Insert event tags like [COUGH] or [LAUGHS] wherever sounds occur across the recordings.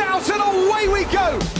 Out and away we go.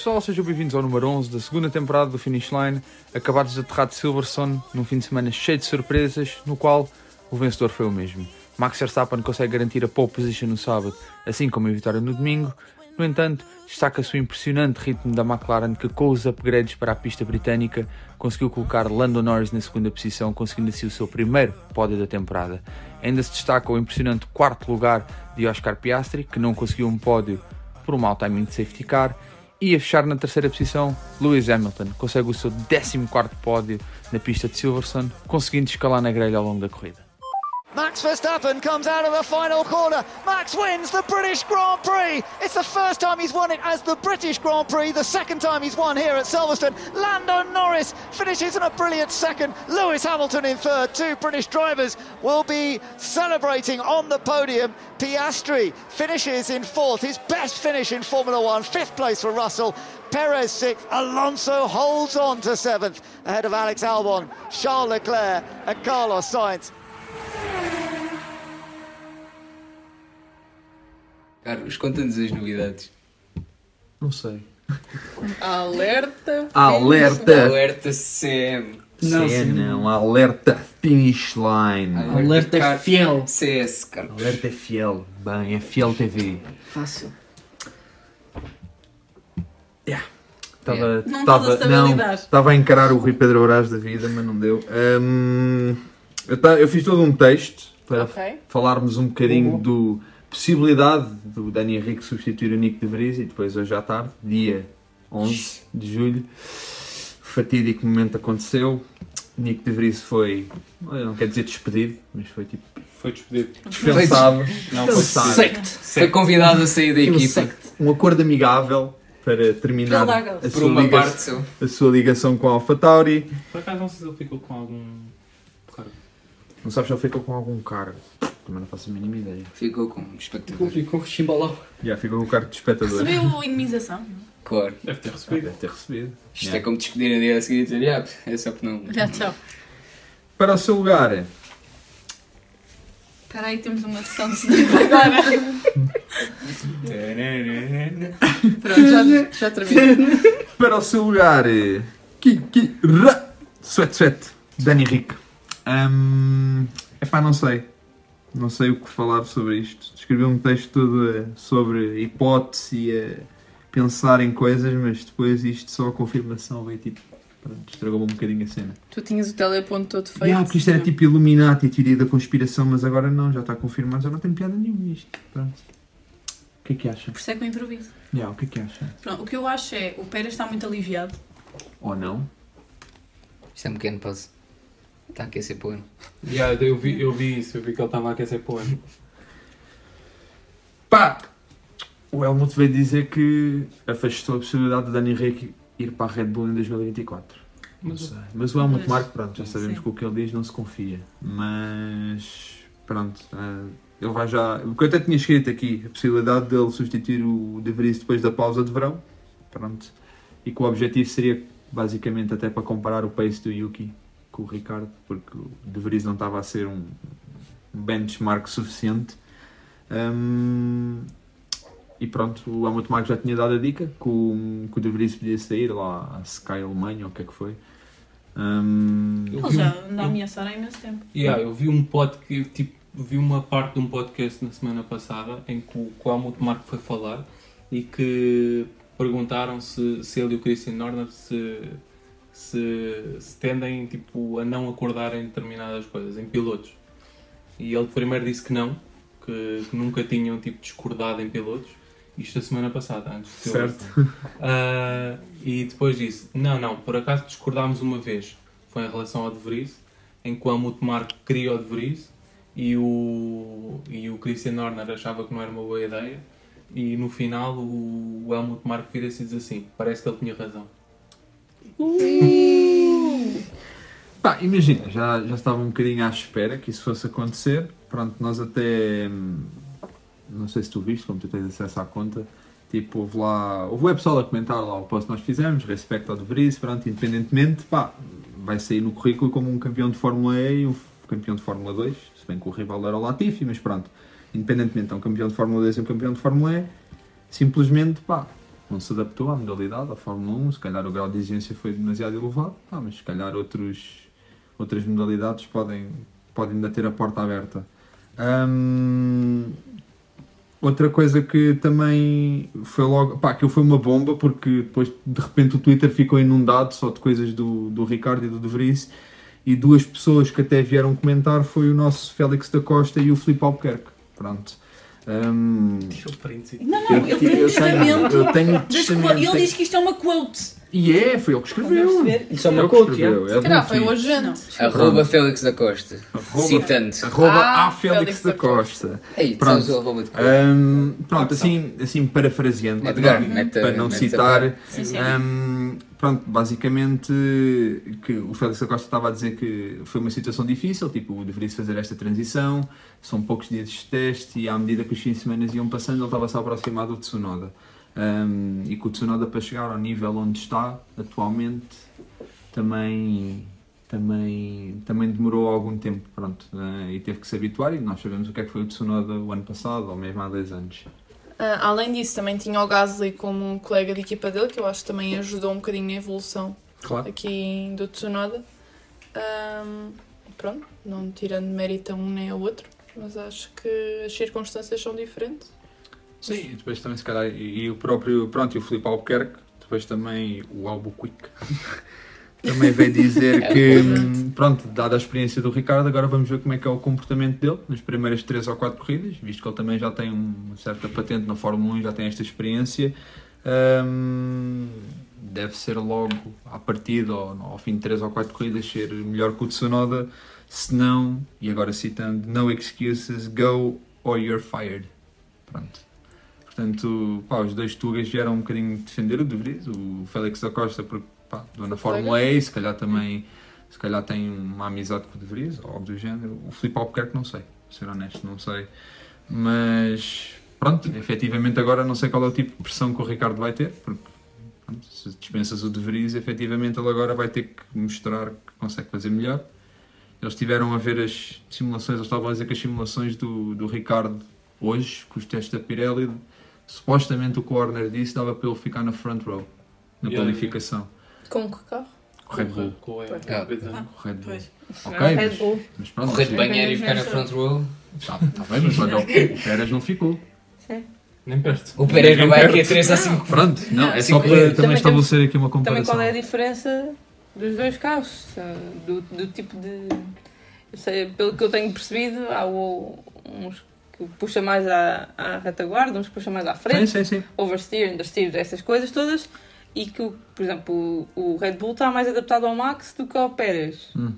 Pessoal, sejam bem-vindos ao número 11 da segunda temporada do Finish Line, acabados de aterrar de Silverstone, num fim de semana cheio de surpresas, no qual o vencedor foi o mesmo. Max Verstappen consegue garantir a pole position no sábado, assim como a vitória no domingo. No entanto, destaca-se o impressionante ritmo da McLaren que, com os upgrades para a pista britânica, conseguiu colocar Lando Norris na segunda posição, conseguindo assim o seu primeiro pódio da temporada. Ainda se destaca o impressionante quarto lugar de Oscar Piastri, que não conseguiu um pódio por um mau timing de safety car, e a fechar na terceira posição, Lewis Hamilton consegue o seu 14 pódio na pista de Silverstone, conseguindo escalar na grelha ao longo da corrida. Max Verstappen comes out of the final corner. Max wins the British Grand Prix. It's the first time he's won it as the British Grand Prix, the second time he's won here at Silverstone. Lando Norris finishes in a brilliant second. Lewis Hamilton in third. Two British drivers will be celebrating on the podium. Piastri finishes in fourth, his best finish in Formula One. Fifth place for Russell. Perez sixth. Alonso holds on to seventh ahead of Alex Albon, Charles Leclerc, and Carlos Sainz. Carlos, conta-nos as novidades. Não sei. Alerta! Alerta! Alerta CM. Não, sim. não, alerta finish line. Alerta Car- fiel. CS, Carlos. Alerta é fiel. Bem, é fiel TV. Fácil. Estava Não estava- estás a saber não, estava a encarar o Rui Pedro Brás da vida, mas não deu. Hum, eu, ta- eu fiz todo um texto para Ok. falarmos um bocadinho do possibilidade do Dani Henrique substituir o Nico de Vries e depois hoje à tarde, dia 11 de julho, fatídico momento aconteceu. Nico de Vries foi, não quer dizer despedido, mas foi tipo Foi despedido. dispensado. Não, Dispensado. Sect. Foi convidado a sair da equipa. Sect. Um acordo amigável para terminar a Por sua, uma liga- parte a sua ligação com a AlphaTauri. Por acaso não sei se ele ficou com algum. cargo. Não sabes se ele ficou com algum cargo. Também não faço a mínima ideia. Ficou com um espectador. Ficou chimbalão. Já ficou com o cargo de espectador. Recebeu indemnização. Claro. Deve ter Ah, recebido. Deve ter recebido. Isto Yeah. é como despedir a dia a seguir e dizer, "Ah, é só que não. Já tchau. Para o seu lugar, Espera aí, temos uma sessão de cinema agora. [LAUGHS] Pronto, já, já terminou. para o seu lugar, Kiki Ra Sweat Sweat, Dani Rick. Hum, epá, não sei. Não sei o que falar sobre isto. Escrevi um texto todo eh, sobre hipótese e a pensar em coisas, mas depois isto só a confirmação veio tipo. Pronto, estragou-me um bocadinho a cena. Tu tinhas o teleponto todo feito. Yeah, porque isto era tipo Illuminati, a teoria da conspiração, mas agora não, já está confirmado, já não tem piada nenhuma isto. Pronto. O que é que acha? Por isso é que eu improviso. Yeah, o que é que acha? Pronto, o que eu acho é, o Pérez está muito aliviado. Ou não? Isto é um pequeno pause. Está a aquecer para o ano. Yeah, eu, vi, eu vi isso, eu vi que ele estava a aquecer para o ano. Pá! O Helmut veio dizer que afastou a possibilidade de Dani Henrique ir para a Red Bull em 2024. Não Mas sei. Mas o Helmut Mas- Marko, pronto, já sabemos Sim. que o que ele diz não se confia. Mas, pronto, eh, ele vai já... O que eu até tinha escrito aqui, a possibilidade dele substituir o De Vries depois da pausa de verão. Pronto. E que o objetivo seria, basicamente, até para comparar o pace do Yuki com o Ricardo, porque o De Vries não estava a ser um um benchmark suficiente. Hum, e pronto, o Helmut Marko já tinha dado a dica que o, que o De Vries podia sair lá à Sky Alemanha, ou o que é que foi. Eu Ele já um- anda a ameaçar há imenso tempo. Yeah, eu vi um podcast, tipo, vi uma parte de um podcast na semana passada em que o, que o Helmut Marko foi falar e que perguntaram se, se ele e o Christian Horner se, se, se tendem tipo, a não acordar em determinadas coisas, em pilotos. E ele primeiro disse que não, que, que nunca tinham tipo, discordado em pilotos. Isto a semana passada, antes de certo. [LAUGHS] Ah, e depois disse: Não, não, por acaso discordámos uma vez. Foi em relação ao De Vries. em que o Helmut Marko queria o De Vries e o, e o Christian Horner achava que não era uma boa ideia e no final o, o Helmut Marko vira-se e diz assim, parece que ele tinha razão. Pá, imagina, já, já estava um bocadinho à espera que isso fosse acontecer. Pronto, nós até. hum, Não sei se tu viste, como tu tens acesso à conta. Tipo, houve lá. Houve o pessoal a comentar lá o post que nós fizemos, respeito ao De Vries, pronto, independentemente, pá, vai sair no currículo como um campeão de Fórmula E e um campeão de Fórmula 2. Se bem que o rival era o Latifi, mas pronto, independentemente, é um campeão de Fórmula 2 e um campeão de Fórmula E. Simplesmente, pá, não se adaptou à modalidade, à Fórmula 1. Se calhar o grau de exigência foi demasiado elevado, pá, mas se calhar outros, outras modalidades podem, podem ainda ter a porta aberta. Outra coisa que também foi logo. pá, aquilo foi uma bomba porque depois de repente o Twitter ficou inundado só de coisas do, do Ricardo e do De Vries e duas pessoas que até vieram comentar foi o nosso Félix da Costa e o Filipe Albuquerque. Pronto. Hum, Tira o print. Não, não, ele tem um eu testamento. eu tenho das testamento, Ele tenho- diz que isto é uma quote. E é, foi ele que escreveu. Isso é uma já. é Se calhar foi o agente. Arroba Félix da Costa. Citando. Arroba Ah, a Félix da Costa. Ei, Pronto. de Hum, pronto, assim, assim parafraseando, para- não citar, Sim, sim. hum, pronto, basicamente que o Félix da Costa estava a dizer que foi uma situação difícil, tipo, deveria-se fazer esta transição, são poucos dias de teste e à medida que os fins de semana iam passando ele estava-se a aproximar do Tsunoda. Hum, e que o Tsunoda para chegar ao nível onde está atualmente também também, também demorou algum tempo, pronto, eh, e teve que se habituar e nós sabemos o que é que foi o Tsunoda o ano passado, ou mesmo há dois anos. Ah, além disso, também tinha o Gasly como um colega de equipa dele, que eu acho que também ajudou um bocadinho na evolução Claro. aqui do Tsunoda. Ahm, pronto, não tirando mérito a um nem ao outro, mas acho que as circunstâncias são diferentes. Sim, e depois também se calhar, e, e o próprio, pronto, e o Filipe Albuquerque, depois também o Albuquerque, [LAUGHS] também veio dizer que, hum, pronto, dada a experiência do Ricardo, agora vamos ver como é que é o comportamento dele nas primeiras 3 ou 4 corridas, visto que ele também já tem uma certa patente na Fórmula 1 já tem esta experiência. Hum, deve ser logo à partida ou ao fim de 3 ou 4 corridas ser melhor que o Tsunoda, se não, e agora citando, no excuses, go or you're fired. Pronto. Portanto, pá, os dois Tugas vieram um bocadinho defender o De Vries, o Félix da Costa, porque pá, na Fórmula E, e se calhar também se calhar tem uma amizade com o De Vries, ou algo do género. O Filipe Albuquerque não sei, para ser honesto, não sei. Mas pronto, efetivamente agora não sei qual é o tipo de pressão que o Ricardo vai ter, porque pronto, se dispensas o De Vries, efetivamente ele agora vai ter que mostrar que consegue fazer melhor. Eles tiveram a ver as simulações, eles estavam a dizer que as simulações do, do Ricardo hoje, com os testes da Pirelli, supostamente o Warner disse dava para ele ficar na front row, na Yeah, qualificação. Com que carro? Com o Red Bull. Com Ah. Red Bull. Pois. Ok, Red mas, Bull. mas pronto. Correr de banheiro e ficar na front row. Tá, tá bem, mas olha, o [LAUGHS] Pérez não ficou. Nem perto. O Pérez não vai aqui a 3 a 5. Pronto, não, é Sim, só para também também estabelecer aqui uma Também comparação. qual é a diferença dos dois carros? Do, do tipo de. Eu sei, pelo que eu tenho percebido, há o- uns puxa mais à, à retaguarda, uns que puxa mais à Sim, frente, sim, sim. oversteer, understeer, essas coisas todas, e que, o- por exemplo, o, o Red Bull está mais adaptado ao Max do que ao Pérez. Hum.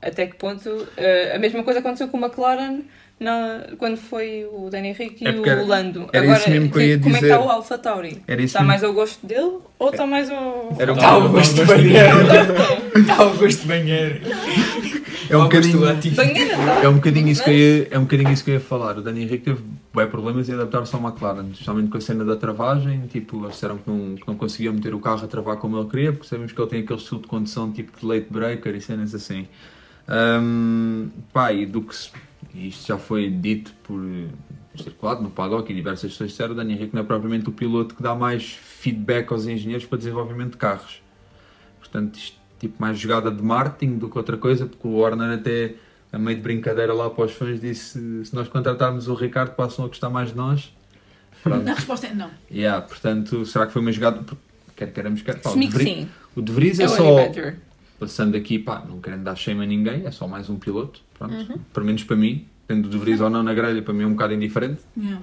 Até que ponto. eh, a mesma coisa aconteceu com o McLaren na, quando foi o Danny Henrique É e era- o Lando. era Agora, isso mesmo que eu ia como é que dizer. está o Alpha Tauri? Era isso Está mesmo. mais ao gosto dele ou está mais ao. Era um Está ao gosto de banheiro. Está [LAUGHS] ao gosto de banheiro. É um bocadinho. ativo. Banheira, tá? É um bocadinho isso que eu ia, é um bocadinho isso que eu ia falar. O Dani Henrique teve bem problemas em adaptar-se ao McLaren, especialmente com a cena da travagem. Tipo, eles disseram que não, que não conseguiam meter o carro a travar como ele queria, porque sabemos que ele tem aquele estilo de condução tipo de late breaker e cenas assim. Hum, pá, e do que se, isto já foi dito por circulado no paddock e diversas pessoas disseram, o Dani Henrique não é propriamente o piloto que dá mais feedback aos engenheiros para desenvolvimento de carros. Portanto, isto tipo mais jogada de marketing do que outra coisa, porque o Warner até a meio de brincadeira lá para os fãs disse se nós contratarmos o Ricardo passam a gostar mais de nós. Pronto. A resposta é não. Yeah, portanto, será que foi uma jogada? Quer queiramos, quer pá, o Assumi De que Vries- sim. O De Vries é É só, passando aqui, pá, não querendo dar shame a ninguém, é só mais um piloto, pronto. Pelo menos para mim, tendo o De Vries ou não na grelha, para mim é um bocado indiferente. Yeah.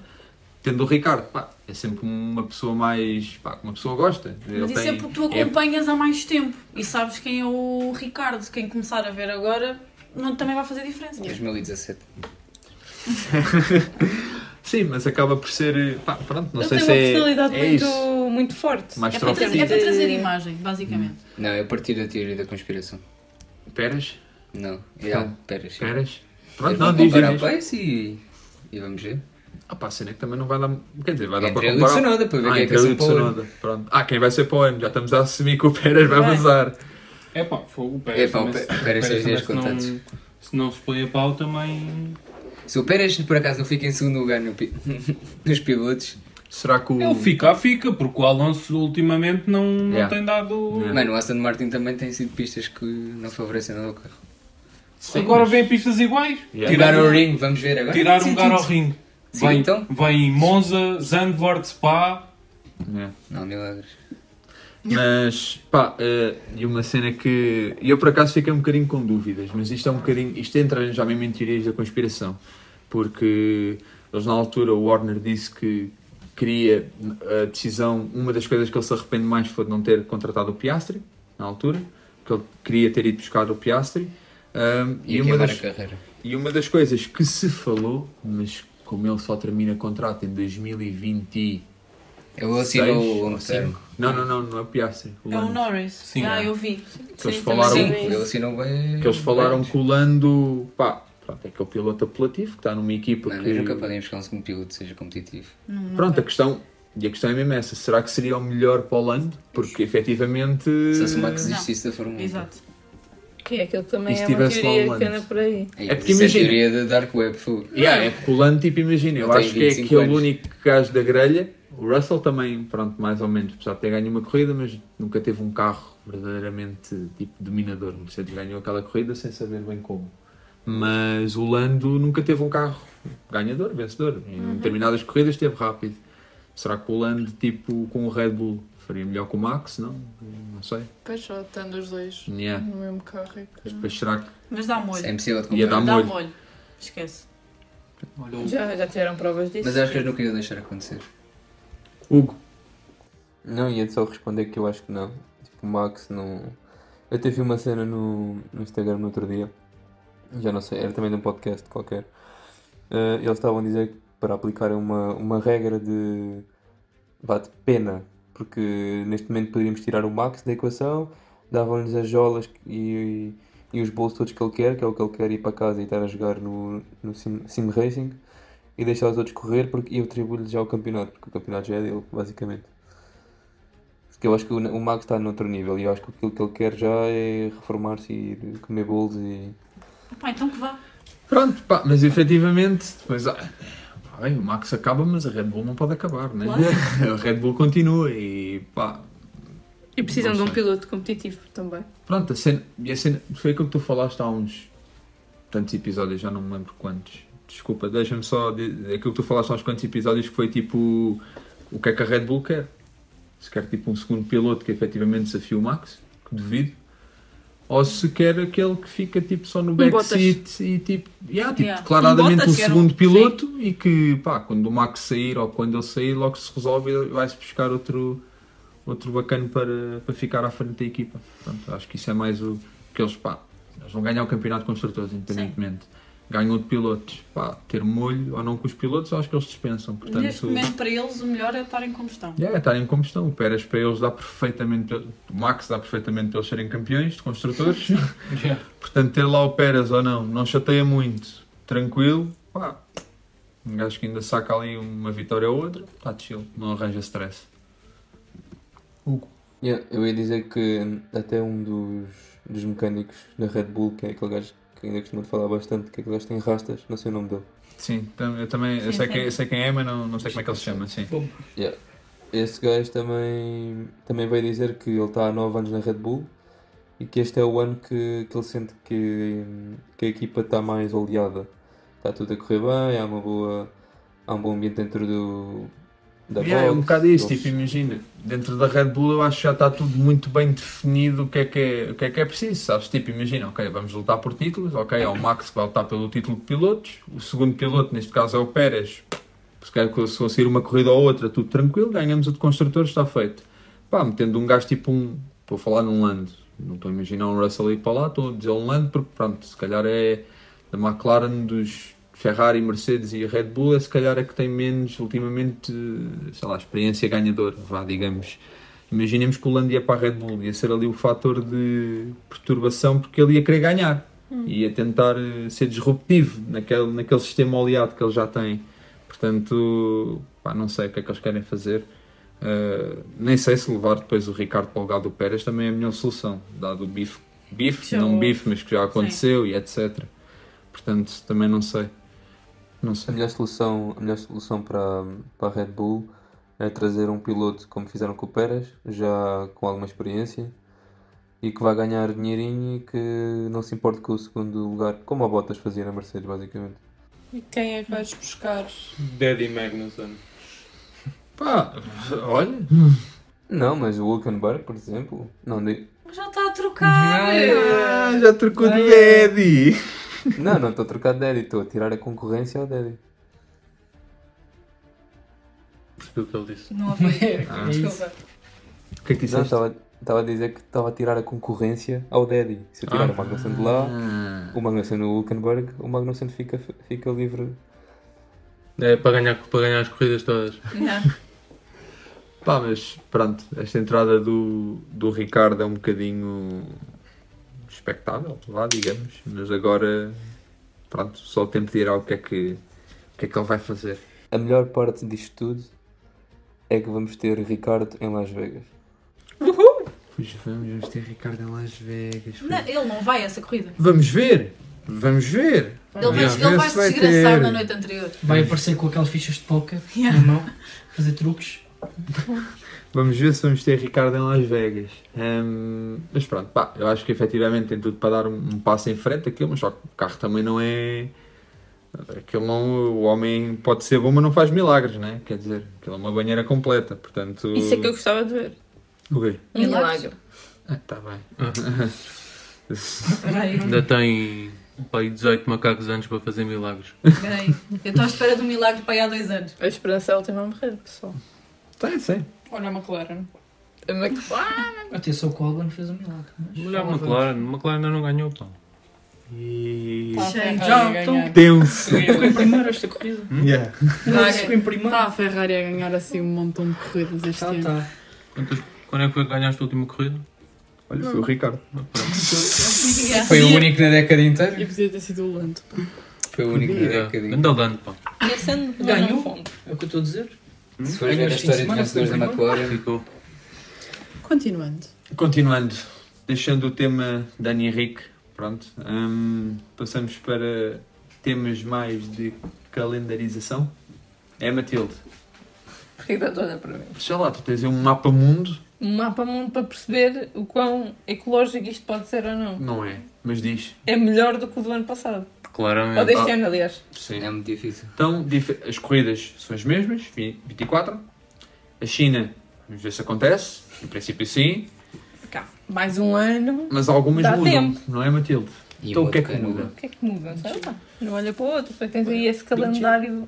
Tendo o Ricardo, pá, é sempre uma pessoa mais. pá, que uma pessoa gosta. Ele Mas isso tem- é porque tu é- acompanhas há mais tempo e sabes quem é o Ricardo. Quem começar a ver agora não, também vai fazer diferença. 2017. [LAUGHS] Sim, mas acaba por ser. Pá, pronto, não Ele sei tem se uma é. personalidade é muito, isso. muito forte. Mais É para, trazer, é para trazer imagem, basicamente. Não, é a partir da teoria da conspiração. Peras? Não, é algo. Peras. Peras? Eu Pronto, não, diz, diz. e, e vamos ver. Ah, pá, a cena é que também não vai dar. Quer dizer, vai dar Entre para ele o comparar. Tsunoda, para ver ah, quem é que vai ele ser para o ano. Pronto. Ah, quem vai ser para o ano? Já estamos a assumir que o Pérez vai Vai. vazar. É pá, fogo, o É Pérez. pá, o Pérez seis dias também se contados. não- Se não se põe a pau também. Se o Pérez por acaso não fica em segundo lugar no pi- [LAUGHS] nos pilotos, Será que o. Ele fica, fica, porque o Alonso ultimamente não, não Yeah. tem dado. Yeah. mano, o Aston Martin também tem sido pistas que não favorecem nada ao carro. Sim, Agora mas- vem pistas iguais. Yeah. Tirar o ring, vamos ver agora. Tirar um lugar ao ringue. Sim, Vem, então? vem Monza, Zandvoort, Spa. Yeah. Não, milagres. Mas, pá, eh, e uma cena que. Eu por acaso fiquei um bocadinho com dúvidas, mas isto é um bocadinho. Isto entra já mesmo em teorias da conspiração, porque eles na altura, o Warner disse que queria a decisão. Uma das coisas que ele se arrepende mais foi de não ter contratado o Piastri, na altura, que ele queria ter ido buscar o Piastri. ahm, E, e, a uma das, e uma das coisas que se falou, mas como ele só termina contrato em 2020 e Ele assinou o. Não, não, não, não é o Piastri. O É o. Norris. Sim. ah, eu vi. Que eles falaram, Sim, ele assinou bem. que eles falaram que o Lando, pá, pronto, é aquele piloto apelativo que está numa equipa Mano, que... eles nunca podem buscar um segundo piloto que seja competitivo. Não, não Pronto, a questão, e a questão é mesmo essa, será que seria o melhor para o Lando? Porque efetivamente... Se a Max Não. desistisse da Fórmula 1. Exato. Que é aquilo também E é uma teoria o que Lando? anda por aí. É, É porque isso imagina- a teoria da Dark Web, fogo. Yeah, é porque o Lando, tipo, imagina, eu tem acho que é 25 aquele anos. único gajo da grelha, o Russell também, pronto, mais ou menos, apesar de ter ganho uma corrida, mas nunca teve um carro verdadeiramente, tipo, dominador, não sei, ganhou aquela corrida sem saber bem como. Mas o Lando nunca teve um carro ganhador, vencedor. Em determinadas corridas esteve rápido. Será que o Lando, tipo, com o Red Bull, faria melhor que o Max? Não, não sei. Depois só tendo os dois Yeah. no mesmo carro é que... Mas depois será que... Mas dá molho. É impossível de Ia dar. Dá molho. molho. Esquece. Olha, o- Já, já tiveram provas disso. Mas acho que eles nunca iam deixar acontecer. Hugo, Não, ia só responder que eu acho que não. Tipo, o Max não. Eu até vi uma cena no, no Instagram no outro dia, já não sei, era também de um podcast qualquer. Eh, eles estavam a dizer que para aplicar uma, uma regra de. vá de pena, porque neste momento poderíamos tirar o Max da equação, davam-lhes as jolas e, e os bolsos todos que ele quer, que é o que ele quer ir para casa e estar a jogar no, no sim, sim Racing, e deixar os outros correr porque, e eu atribuo-lhe já o campeonato, porque o campeonato já é dele, basicamente. Porque eu acho que o, o Max está noutro nível e eu acho que aquilo que ele quer já é reformar-se e ir comer bolos e. Pá, então que vá. Pronto, pá, mas efetivamente, depois ah, bem, o Max acaba, mas a Red Bull não pode acabar, né? [LAUGHS] A Red Bull continua e pá. E precisam de um piloto competitivo também. Pronto, a cena, e a cena foi aquilo que tu falaste há uns tantos episódios, já não me lembro quantos. Desculpa, deixa-me só. de- Aquilo que tu falaste há uns quantos episódios que foi tipo o que é que a Red Bull quer. Se quer tipo um segundo piloto que efetivamente desafie o Max, que duvido. Ou se quer aquele que fica tipo só no backseat e tipo, yeah, tipo Yeah. claramente Um um segundo piloto e que pá, quando o Max sair ou quando ele sair, logo se resolve e vai-se buscar outro, outro bacana para, para ficar à frente da equipa. Portanto, acho que isso é mais o que eles, pá, eles vão ganhar o campeonato com construtores, independentemente. Ganham de pilotos, pá, ter molho ou não com os pilotos, acho que eles dispensam. Portanto, Neste momento, para eles, o melhor é estar em combustão. Yeah, estar em combustão. O Pérez para eles dá perfeitamente. O Max dá perfeitamente para eles serem campeões de construtores. [LAUGHS] Yeah. Portanto, ter lá o Pérez ou não, não chateia muito. Tranquilo, pá. Um gajo que ainda saca ali uma vitória ou outra, está chill, não arranja stress. Yeah, eu ia dizer que até um dos, dos mecânicos da Red Bull, que é aquele gajo que ainda costuma falar bastante, que é aquele gajo que tem rastas, não sei o nome dele. Sim, eu também eu Sim, sei, sim. quem, eu sei quem é, mas não, não sei como é que ele se chama. Sim. Esse gajo também, também veio dizer que ele está há 9 anos na Red Bull e que este é o ano que, que ele sente que, que a equipa está mais oleada. Está tudo a correr bem, há, uma boa, há um bom ambiente dentro do, da Yeah, é um bocado isso, tipo, imagina, dentro da Red Bull eu acho que já está tudo muito bem definido o que é que é, o que é, que é preciso, sabes? Tipo, imagina, ok, vamos lutar por títulos, ok, é o Max que vai lutar pelo título de pilotos, o segundo piloto, neste caso é o Pérez, Se se conseguir uma corrida ou outra, tudo tranquilo, ganhamos o de construtores, está feito. Pá, metendo um gajo tipo um. Vou falar num Land. Não estou a imaginar um Russell ir para lá, estou a dizer um Land porque, pronto, se calhar é da McLaren, dos Ferrari, Mercedes e Red Bull, é se calhar é que tem menos, ultimamente, sei lá, experiência ganhadora, vá, digamos. Imaginemos que o Lando ia para a Red Bull, ia ser ali o fator de perturbação porque ele ia querer ganhar. Ia tentar eh, ser disruptivo naquele, naquele sistema oleado que ele já tem. Portanto, pá, não sei o que é que eles querem fazer. Uh, nem sei se levar depois o Ricardo para o lugar do Pérez também é a melhor solução, dado o bife, bife Já não houve. bife, mas que já aconteceu e etc. Portanto, também não sei. Não A sei. melhor solução, a melhor solução para, para a Red Bull é trazer um piloto como fizeram com o Pérez, já com alguma experiência e que vai ganhar dinheirinho e que não se importe com o segundo lugar, como a Bottas fazia na Mercedes, basicamente. E quem é que vais buscar? Daddy Magnussen. Pá, olha. Não, mas o Hulkenberg, por exemplo, não, de- Já está a trocar! Ah, já trocou de. Daddy. Não, não estou a trocar de Daddy, estou a tirar a concorrência ao Daddy. Percebi o que ele disse. Não ouvi. [LAUGHS] Ah. Desculpa. O que é que Não, disseste? estava estava a dizer que estava a tirar a concorrência ao Daddy. Se eu tirar o Magnussen de lá, Ah. o Magnussen no Hulkenberg, o Magnussen fica, fica livre. É para ganhar, para ganhar as corridas todas. Yeah. Pá, mas pronto, esta entrada do, do Ricardo é um bocadinho expectável, vá, digamos. Mas agora, pronto, só o tempo dirá o que é que, o que, é que ele vai fazer. A melhor parte disto tudo é que vamos ter Ricardo em Las Vegas. Pois vamos, vamos ter Ricardo em Las Vegas. Não, ele não vai a essa corrida. Vamos ver, vamos ver. Ele vai, Vamos ele vai se se desgraçar ter. na noite anterior. Vai aparecer com aquelas fichas de póquer Yeah. na mão, fazer truques. [LAUGHS] Vamos ver se vamos ter Ricardo em Las Vegas. Hum, mas pronto, pá, eu acho que efetivamente tem tudo para dar um, um passo em frente aquilo, mas só que o carro também não é. Aquilo não, o homem pode ser bom, mas não faz milagres, né? Quer dizer, aquilo é uma banheira completa, portanto. Isso é que eu gostava de ver. O quê? Um Milagres. milagre. Ah, tá bem. Ainda tem pai, 18 macacos antes para fazer milagres. Eu estou à espera de um milagre para aí há dois anos. A esperança é a última a morrer, pessoal. Tem, sim. Olha a McLaren. A McLaren. Atenção que o Albon fez um milagre. Mas Olha a já McLaren, a McLaren ainda não ganhou, pá. E. Está Ferrari Ferrari a a ganhar. ganhar. Tenso. Ficou em primeiro esta corrida. Yeah. Está Ficou em primeiro. a Ferrari a ganhar assim um montão de corridas este Tá, ano. tá. Quantas- Quando é que foi que ganhaste a última corrida? Olha, foi o Ricardo. Yeah. Foi o único na década inteira. E podia ter sido o Lando. pá. Foi o único na década inteira. Anda dando, pá. E sendo Ganhou. É o que eu estou a dizer. Se fores ver a história de vencedores da McLaren, Ficou. Continuando. Continuando, deixando o tema Dani Henrique, pronto, hum, passamos para temas mais de calendarização. É Matilde, estás a olhar para mim? sei lá, tu tens um mapa mundo, Um mapa mundo para perceber o quão ecológico isto pode ser ou não. não é, mas diz. É melhor do que o do ano passado. Ou Claramente. deste Ah. ano, aliás. Sim. é muito difícil. Então, dif- as corridas são as mesmas, vi- 24. A China, vamos ver se acontece, em princípio sim, Cá, mais um ano. mas algumas Dá mudam, tempo. não é Matilde? E então o que é que muda? O que é que muda? Sei lá. Não olha para o outro. Depois tens aí esse calendário.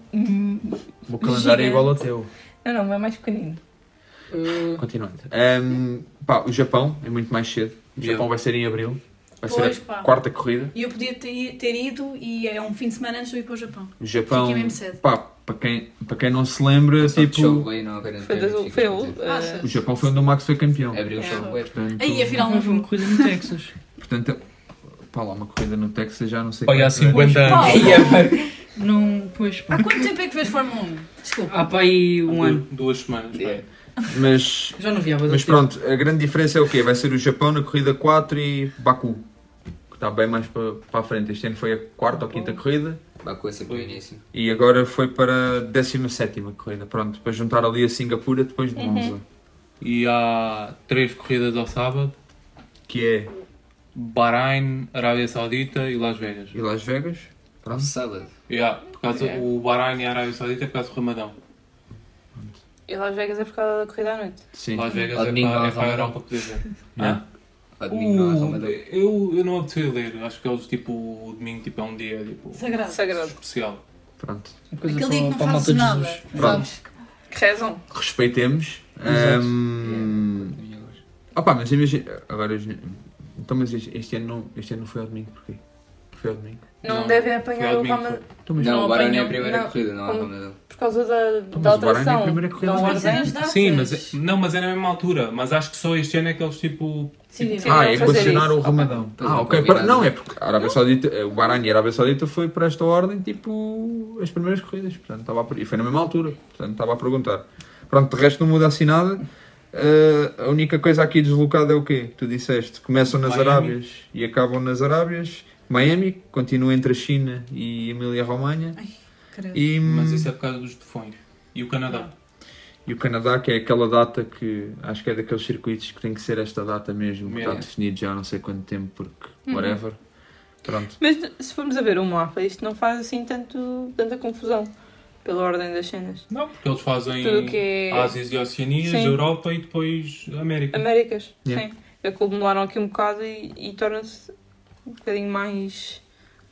O calendário é igual ao teu. Não, não, é mais pequenino. Continuando. Hum, pá, o Japão é muito mais cedo. O Japão vai ser em abril. Vai Pois, ser a pá. quarta corrida. E eu podia ter, ido e é um fim de semana antes de eu ir para o Japão. O Japão, Fiquei mesmo cedo. pá, para quem, para quem não se lembra, tipo, aí, não Foi, fica foi última. Ah, o Japão foi onde o Max foi campeão. Abriu É. chove bué. Portanto, Aí afinal Não foi uma corrida no Texas. portanto, pá, lá uma corrida no Texas já não sei é há que vai. 50 Pá, anos. [LAUGHS] Não, pois. pá. Há quanto tempo é que vês Fórmula 1? Desculpa. Há para aí um ano. Duas semanas. Yeah. Mas, Já não vi há bué de mas pronto, a grande diferença é o quê? Vai ser o Japão na corrida 4 e Baku. Está bem mais para, para a frente. Este ano foi a quarta ou quinta corrida. Baku é sempre o início. E agora foi para a 17 corrida. Pronto, para juntar ali a Singapura depois de Monza. E há três corridas ao sábado: Que é Bahrein, Arábia Saudita e Las Vegas. e Las Vegas. Pronto. Sábado. Yeah, por causa, O Bahrein e a Arábia Saudita é por causa do Ramadão. E Las Vegas é por causa da corrida à noite. Sim. Las Vegas é para, é para a. Europa poder ver. Domingo não há eu, eu não apeteci ler. Acho que eles, tipo, o domingo tipo, é um dia tipo, Sagrado. Sagrado. especial. Pronto. coisa Aquele dia que não para a fazes de nada, Jesus. Pronto. sabes? Que rezam. Respeitemos. Exato. Opa, mas imagina. Agora. Então, mas este, este ano não, este ano não foi ao domingo, porquê? Foi ao domingo. Não, Não, devem apanhar o domingo, Rama foi. Então, mas, Não, Não o Barani é a primeira não, corrida, não há como- Roma dele. por causa da, Então, da mas o Bahrein é a alteração. primeira corrida ordem. Mas é Sim, mas é, não, mas é na mesma altura. Mas acho que só este ano é que eles tipo. Sim, Sim. ah, não é isso. o Ramadão. Ah, a ok. para- Não, é porque a Arábia Saudita, o Bahrein e a Arábia Saudita foi para esta ordem, tipo, as primeiras corridas. Portanto, estava a, e foi na mesma altura. Portanto, estava a perguntar. Pronto, de resto não muda assim nada. Uh, a única coisa aqui deslocada é o quê? Tu disseste, começam nas Miami. Arábias e acabam nas Arábias. Miami continua entre a China e Emília-Romanha. E, Mas isso é por causa dos tufões. E o Canadá. e o Canadá, que é aquela data que acho que é daqueles circuitos que tem que ser esta data mesmo, que está definido já há não sei quanto tempo, porque Uhum. whatever. Pronto. Mas se formos a ver o mapa, isto não faz assim tanto, tanta confusão. Pela ordem das cenas. Não, porque eles fazem Tudo que é Ásias e Oceanias, Sim. Europa e depois América. Américas, Yeah. sim. Acumularam aqui um bocado e, e torna-se um bocadinho mais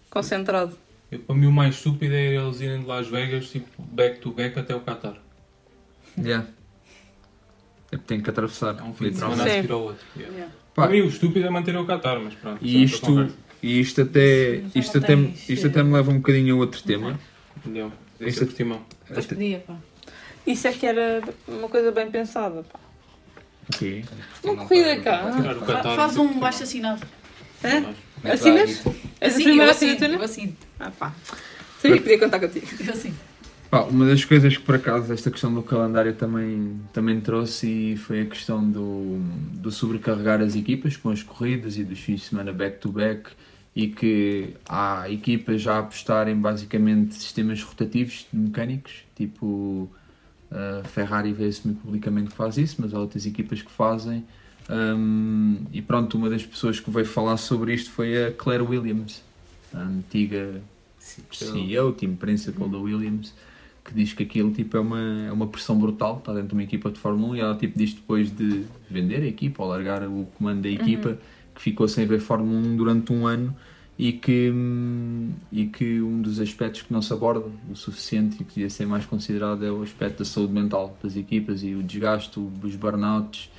concentrado. Eu, para mim o mais estúpido é eles irem de Las Vegas, tipo, back to back até o Qatar. Yeah. É que tem que atravessar. É um fim de semana a seguir ao outro. Yeah. Yeah. Pá. Para mim o estúpido é manter o Qatar, mas pronto. E é isto, e isto até, Sim, isto, até, tens, isto até me leva um bocadinho a outro tema. Entendeu? Isto Isso é- é por timão. Mas podia, pá. Isso é que era uma coisa bem pensada. Pá. Ok. Uma corrida cá. Faz um baixo assinado. Hã? Lá Assinas? aqui. És a Sim, primeira eu assino, assinatura? eu assino. Ah pá. Sabia que podia contar contigo. [LAUGHS] Eu assino. Pá, uma das coisas que por acaso esta questão do calendário também, também trouxe e foi a questão do, do sobrecarregar as equipas com as corridas e dos fins de semana back-to-back e que há equipas já a apostarem basicamente sistemas rotativos de mecânicos, tipo a Ferrari vê-se muito publicamente que faz isso, mas há outras equipas que fazem. Hum, e pronto, uma das pessoas que veio falar sobre isto foi a Claire Williams, a antiga CEO, team principal da Williams, que diz que aquilo tipo, é, uma, é uma pressão brutal, está dentro de uma equipa de Fórmula 1 e ela tipo, diz depois de vender a equipa ou largar o comando da equipa, que ficou sem ver Fórmula 1 durante um ano e que, e que um dos aspectos que não se aborda o suficiente e que devia ser mais considerado é o aspecto da saúde mental das equipas e o desgaste, os burnouts,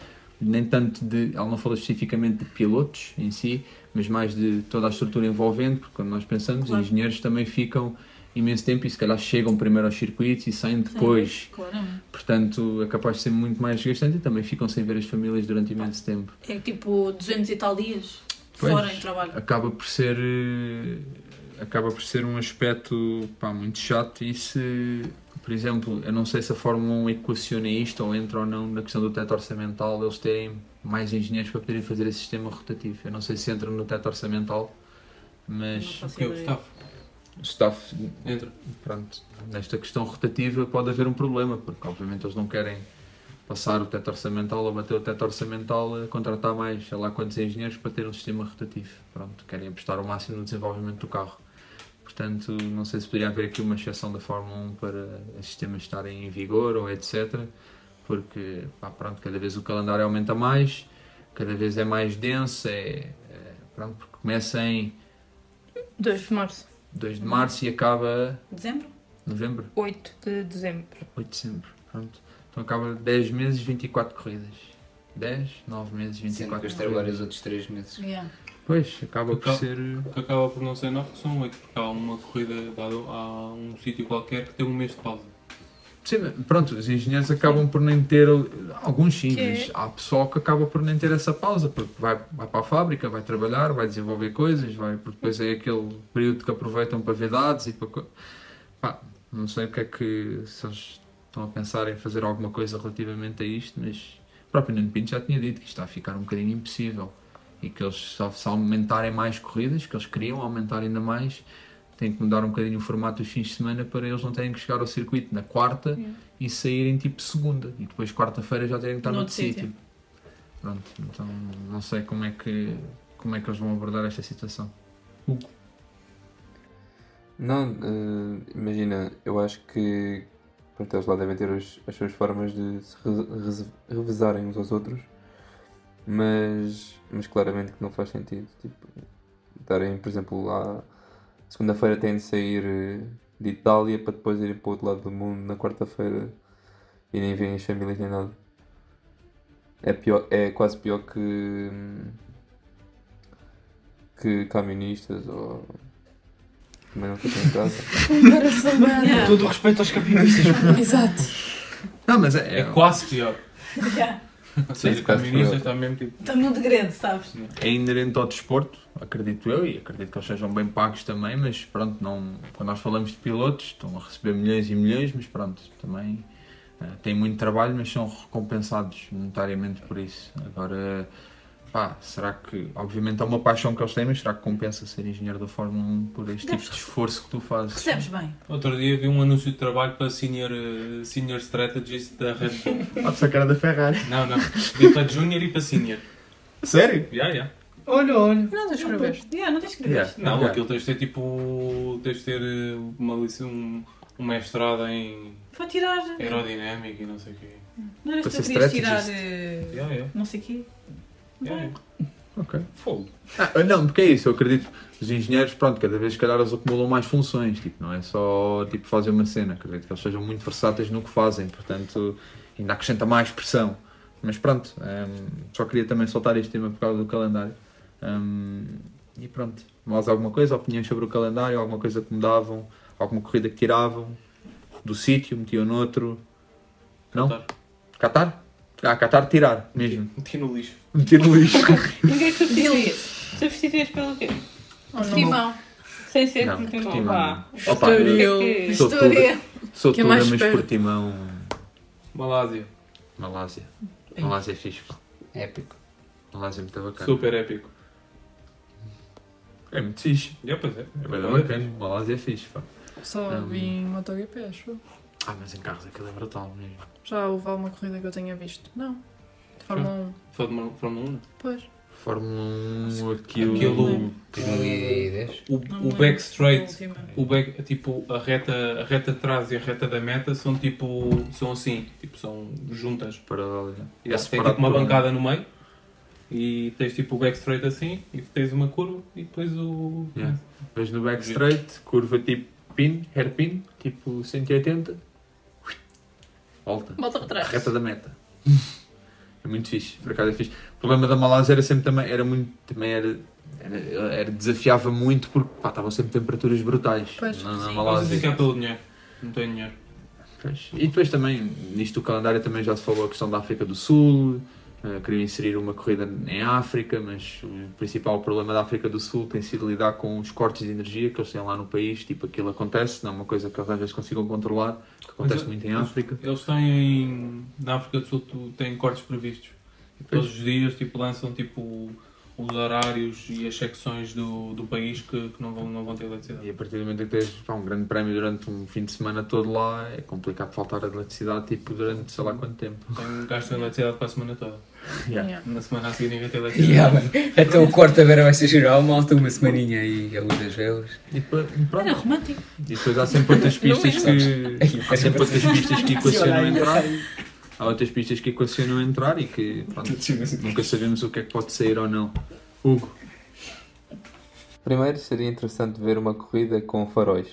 nem tanto de, ela não falou especificamente de pilotos em si, mas mais de toda a estrutura envolvente, porque quando nós pensamos, Claro. engenheiros também ficam imenso tempo e se calhar chegam primeiro aos circuitos e saem depois. Claramente. Portanto, é capaz de ser muito mais desgastante e também ficam sem ver as famílias durante imenso tempo. É tipo 200 e tal dias Pois. fora em trabalho. Acaba por ser eh, acaba por ser um aspecto pá, muito chato e se, por exemplo, eu não sei se a Fórmula 1 equaciona isto ou entra ou não na questão do teto orçamental, eles terem mais engenheiros para poderem fazer esse sistema rotativo. Eu não sei se entra no teto orçamental, mas faço Que é o staff. o staff Entra. pronto, nesta questão rotativa pode haver um problema, porque obviamente eles não querem passar o teto orçamental ou bater o teto orçamental a contratar mais, sei lá quantos engenheiros para ter um sistema rotativo. Pronto, querem apostar ao máximo no desenvolvimento do carro. Portanto, não sei se poderia haver aqui uma exceção da Fórmula 1 para os sistemas estarem em vigor ou etc. Porque, pá, pronto, cada vez o calendário aumenta mais, cada vez é mais denso, é, é- pronto, porque começa em 2 de março. 2 de março e acaba Dezembro? novembro. 8 de dezembro. 8 de dezembro. Pronto. Então acaba 10 meses, 24 corridas. 10, 9 meses, Sendo que 24 os trabalhos corridas. outros 3 meses. Yeah. Pois, acaba por Acaba- ser. Que acaba por não ser 9, são 8, porque há uma corrida dada a um sítio qualquer que tem um mês de pausa. Sim, pronto, os engenheiros acabam por nem ter. Alguns sim, Que é- mas há pessoal que acaba por nem ter essa pausa, porque vai, vai para a fábrica, vai trabalhar, vai desenvolver coisas, vai, porque depois é aquele período que aproveitam para ver dados e para. Pá, não sei o que é que. se eles estão a pensar em fazer alguma coisa relativamente a isto, mas o próprio Nuno Pinto já tinha dito que isto está a ficar um bocadinho impossível e que eles, só se aumentarem mais corridas, que eles queriam aumentar ainda mais, têm que mudar um bocadinho o formato dos fins de semana para eles não terem que chegar ao circuito na quarta e saírem tipo segunda e depois quarta-feira já terem que estar Noutro noutro sítio. sítio. Pronto, então não sei como é que como é que eles vão abordar esta situação. Não, eh, imagina, eu acho que pronto, eles lá devem ter os- as suas formas de se re- res- revezarem uns aos outros, mas, mas claramente que não faz sentido. Tipo, darem, por exemplo, lá segunda-feira têm de sair eh, de Itália para depois irem para o outro lado do mundo na quarta-feira e nem veem as famílias nem nada. É, pior, é quase pior que. hum, que camionistas ou. Também não estou em casa. [LAUGHS] Todo o respeito aos camionistas. [LAUGHS] Exato. Não, mas é, É quase pior. [LAUGHS] Yeah. Sim, caministas pior. está mesmo tipo. Está muito grande, sabes? é inerente ao desporto, acredito eu, e acredito que eles sejam bem pagos também, mas pronto, não, quando nós falamos de pilotos, estão a receber milhões e milhões, mas pronto, também eh, têm muito trabalho, mas são recompensados monetariamente por isso. Agora, pá, será que, obviamente é uma paixão que eles têm, mas será que compensa ser engenheiro da Fórmula 1 por este tipo de esforço que tu fazes? Recebes bem. Outro dia vi um anúncio de trabalho para Senior, eh, senior Strategist da Red Bull. Pode ser cara da Ferrari. Não, não. Vi para Junior e para Senior. Sério? Já, já. Olha, olha. Não te escreveste. Yeah, não tens que escrever. Yeah. Não, Yeah. aquilo tens de ter tipo. tens de ter eh, uma licença, um, um mestrado em Para tirar. aerodinâmica e não sei o quê. Não tu que ser querias tirar. eh, Já, já. Não sei o quê. Já. Ok. Fogo. Ah, não, porque é isso, eu acredito. Os engenheiros, pronto, cada vez se calhar eles acumulam mais funções, tipo, não é só tipo fazer uma cena, acredito que eles sejam muito versáteis no que fazem, portanto ainda acrescenta mais pressão. Mas pronto, hum, só queria também soltar este tema por causa do calendário. Hum, e pronto, mais alguma coisa, opiniões sobre o calendário, alguma coisa que mudavam, alguma corrida que tiravam do sítio, metiam noutro. Não? Qatar? Ah, Qatar tirar mesmo. Meti no lixo. Meter no lixo. [LAUGHS] E o que é que substituías? Substituías pelo quê? Timão. Sem ser Não, por timão. timão. Vá. Opa, Estoril. eu- Sou História. sou Que é mas perto. por timão. Malásia. Malásia. Malásia é fixe. pá. Épico. Malásia é muito bacana. Super épico. É muito fixe. Já, pois é. É bem bacana. Malásia é fixe. Pá. Só Hum. vi em MotoGP, acho. Ah, mas em carros aquilo é brutal mesmo. Já houve alguma corrida que eu tenha visto? Não. De Fórmula 1. Fórmula Fórmula 1. Pois. Fórmula 1, aquilo. Aquilo. 2010. O, o lembro. back straight. O back, tipo, a reta, a reta de trás e a reta da meta são tipo. são assim, tipo, são juntas. Paralelo. E é Tem tipo uma um- bancada no meio e tens tipo o back straight assim e tens uma curva e depois o. Yeah. Vês no back straight, curva tipo pin, hairpin, tipo 180. Volta. Volta para trás. Reta da meta. É muito fixe, por acaso é fixe. O problema da Malásia era sempre também, era muito, também era, era, era- desafiava muito porque pá, estavam sempre temperaturas brutais Pois, na, na sim. Mas Malásia. ficar pelo dinheiro. Não tenho dinheiro. Pois. E depois também, nisto do calendário também já se falou a questão da África do Sul, eh, queriam inserir uma corrida em África, mas o principal problema da África do Sul tem sido lidar com os cortes de energia que eles têm lá no país, tipo aquilo acontece, não é uma coisa que eles às vezes consigam controlar, que acontece Mas, muito em eles- África. Eles têm. Na África do Sul têm cortes previstos. Todos os dias tipo, lançam tipo os horários e as secções do, do país que, que não, vão, não vão ter eletricidade. E a partir do momento em que tens pá, um grande prémio durante um fim de semana todo lá, é complicado faltar a eletricidade tipo, durante sei lá quanto tempo. Tem gasto de eletricidade para a semana toda. Yeah. Yeah. Na semana a seguir ninguém tem [LAUGHS] eletricidade. Yeah. Então o quarto agora vai ser geral, malta, uma semaninha aí a luz das velas. E depois, pronto. Era romântico. E depois há sempre outras pistas que. Há sempre outras pistas que equacionam entrar. Há outras pistas que equacionam entrar e que pronto, nunca sabemos o que é que pode sair ou não. Hugo, Primeiro seria interessante ver uma corrida com faróis.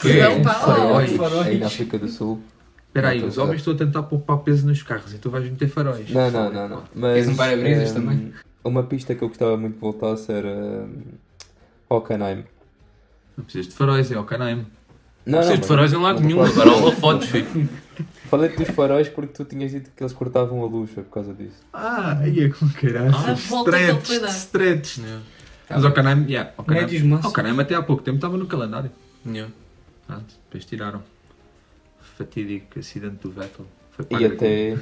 quê? Não, pá, Faróis, faróis. aí na África do Sul. espera aí, Não, os a homens estão a tentar poupar peso nos carros e tu vais meter faróis. Não, não, não, não. Mas, Queres um para-brisas também? Uma pista que eu gostava muito de voltar era um, Hockenheim. Não precisas de faróis, é o Canaim. Não, Preciso de faróis em lado não nenhum, a agora falar- holofotes, [LAUGHS] filho. Falei dos faróis porque tu tinhas dito que eles cortavam a luz por causa disso. Ah, aí é com caralho. A volta que ele foi dar. Stretch. Mas o Canaim, yeah, o Canaim, Médios máximos. o Canaim até há pouco tempo estava no calendário. Yeah. Pronto, depois tiraram. Fatídico acidente do Vettel. Foi E até,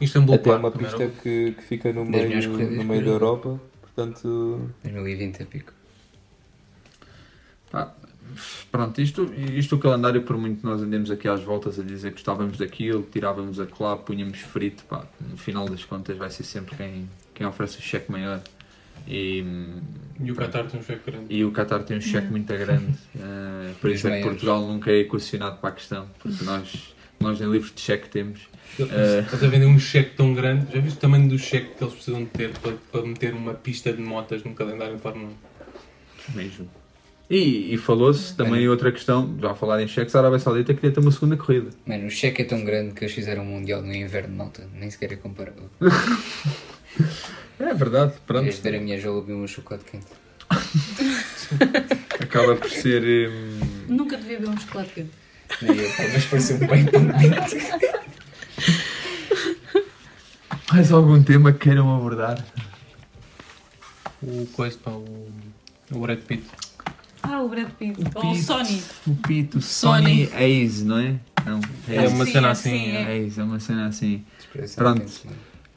Istambul até é Park uma também pista que, que fica no meio, no meio da eu já Europa. Portanto, 2020 é pico. Pá, pronto, isto, isto o calendário, por muito que nós andemos aqui às voltas a dizer que gostávamos daquilo, tirávamos a lá, punhamos frito, pá, no final das contas vai ser sempre quem, quem oferece o cheque maior. E, E o Qatar tem um cheque grande. e o Qatar tem um cheque muito grande, [LAUGHS] eh, por isso é que. Portugal nunca é equacionado para a questão, porque nós, nós nem livros de cheque temos. Eh. Estás a vender um cheque tão grande. Já viste o tamanho do cheque que eles precisam de ter para, para meter uma pista de motas num calendário de Fórmula 1? Mesmo. E, e falou-se também outra questão, já a falar em cheques, a Arábia Saudita queria ter uma segunda corrida. Mano, o cheque é tão grande que eles fizeram um Mundial no inverno, malta. Nem sequer é comparável. [LAUGHS] É verdade, pronto. Queres ver a minha jola beber um chocolate quente? [LAUGHS] Acaba por ser. hum, Nunca devia beber um chocolate quente. Nem eu, pá, mas pareceu-me bem. Mais algum tema que queiram abordar? O coisa, pá, o, o Brad Pitt. Ah, o Brad Pitt. O Ou o Pitt. Sony. O Pito, Sony. Sony Ace, não é? Não, É uma Sim, cena é, assim. sim, é. Ace, é uma cena assim. Pronto.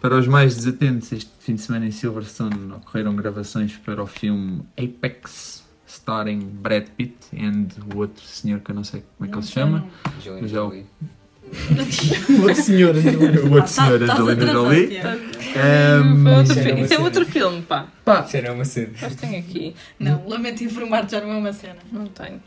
Para os mais desatentos, este fim de semana em Silverstone ocorreram gravações para o filme Apex, starring Brad Pitt e o outro senhor que eu não sei como é que Não ele se chama. é o- Jolie. O outro senhor. O outro senhor, Tá- estás Angelina Jolie. Tiago. Ehm, Foi outro Isso era filme. uma Isso é cena. outro filme, pá. pá, Isso era uma cena. Mas tenho aqui. Não, lamento informar-te, já não é uma cena. Não tenho.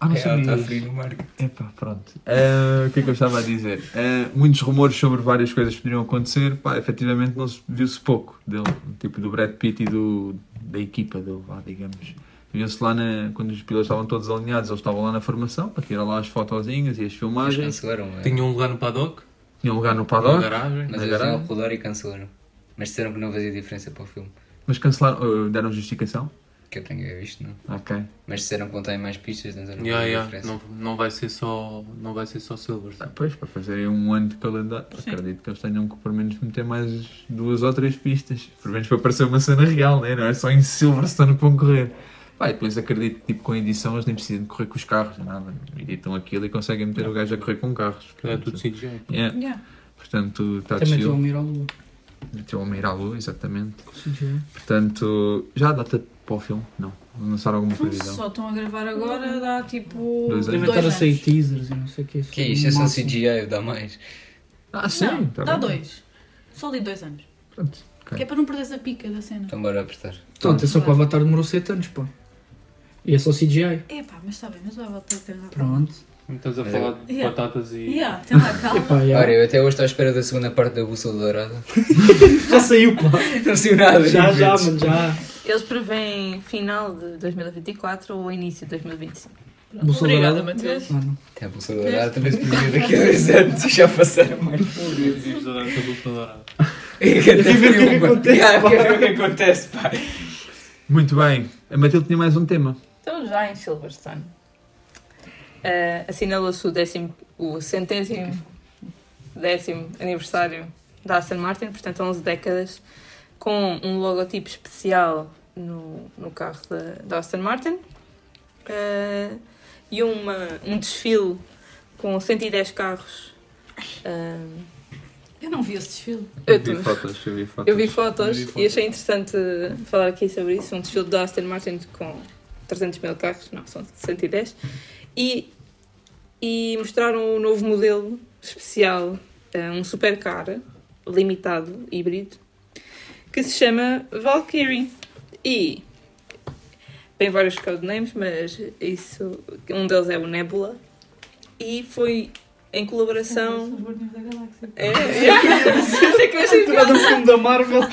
ah, não É, ela está sabia. frio no mar. Epá, pronto. Eh, o que é que eu estava a dizer? Eh, muitos rumores sobre várias coisas que poderiam acontecer. Pá, efetivamente não se viu-se pouco dele. Tipo do Brad Pitt e do, da equipa dele, vá, digamos. Viu-se lá na, quando os pilotos estavam todos alinhados, eles estavam lá na formação para tirar lá as fotozinhas e as Mas filmagens. cancelaram, é. Tinha um lugar no paddock, Tinham lugar no na paddock, garagem. Mas na eles garagem. rodar e cancelaram. Mas disseram que não fazia diferença para o filme. mas cancelaram, eh, deram justificação. Que eu tenho visto, não. Ok. Mas disseram que vão em mais pistas, então não Yeah, fazia yeah. diferença. Não, não vai ser só não vai ser só Silverstone. Ah, Pois, para fazerem um ano de calendário, acredito que eles tenham que pelo menos meter mais duas ou três pistas. Pelo menos para parecer uma cena real, né? não é só em Silverstone que vão correr. Pá, e depois acredito que tipo, com a edição eles nem precisam de correr com os carros, nada. Editam aquilo e conseguem meter o gajo a correr com carros. É tudo CGI. Yeah. Yeah. Portanto, está Também chill. lua. Meteu a mirar à lua, exatamente. CGI. Portanto, já há data para o filme? Não. Lançar alguma previsão? Só estão a gravar agora, dá tipo. Dois anos. Estar a sair teasers e não sei o que. Que é isto? É só. CGI, dá mais. Ah, sim. Não, tá dá bem. dois. Só ali dois anos. Pronto, ok. Que é para não perderes a pica da cena. Então bora apertar. Então, atenção que o Avatar demorou 7 anos, pá. E é só CGI. Epá, mas está bem, mas o Avatar tem razão. Pronto. Estás a falar de Yeah. batatas e. Yeah, tem lá calma. Epá, já. Ora, eu até hoje estou à espera da segunda parte da Bússola Dourada. [LAUGHS] Já saiu, pá. Não sei nada. Já, já, mano, já. Eles preveem final de 2024 ou início de 2025. Bússola Obrigada, dourada? Matheus. Ah, não. É a Bússola Dourada também se previa daqui a dois anos e já passaram mais. Os dourados da Bolsa Dourada. Quer ver o que é que acontece, pá. Ver o que acontece, pá. Muito bem. A Matilde tinha mais um tema. Então, já em Silverstone, eh, assinalou-se o, décimo, o centésimo décimo aniversário da Aston Martin, portanto, 11 décadas, com um logotipo especial no, no carro da, da Aston Martin eh, e uma, um desfile com 110 carros. eh, Eu não vi esse desfile. eu vi fotos, eu vi fotos. Eu vi fotos Eu vi e fotos. achei interessante falar aqui sobre isso. Um desfile da Aston Martin com 300 mil carros, não, são 110. E, e mostraram um novo modelo especial, eh, um supercar limitado, híbrido, que se chama Valkyrie. E tem vários codenames, mas isso, um deles é o Nebula. E foi em colaboração. Os Guardiões da Galáxia. É, é, é que eu achei Pegada um filme da Marvel. [LAUGHS]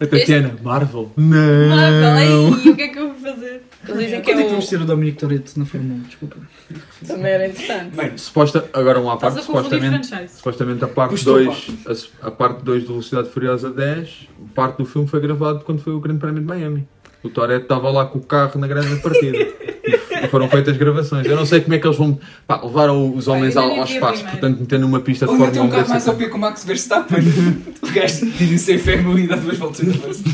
A Tatiana, Marvel. Não. Marvel, aí, o que é que eu vou fazer? Eles dizem que Quando é é que vamos o... ter o Dominic Toretto na Fórmula 1? Desculpa. Também era interessante. Bem, suposta, agora um à parte, supostamente, supostamente a parte Gostou, 2, a, a parte 2 do Velocidade Furiosa 10, parte do filme foi gravado quando foi o Grande Prémio de Miami. O Toretto estava lá com o carro na grande partida. e foram feitas gravações. Eu não sei como é que eles vão. Pá, levaram os homens ao, ao espaço, portanto, metendo numa pista de Fórmula 1 um carro mais OP que o Max Verstappen. [LAUGHS] o gajo diz sem family e dá duas voltas na base.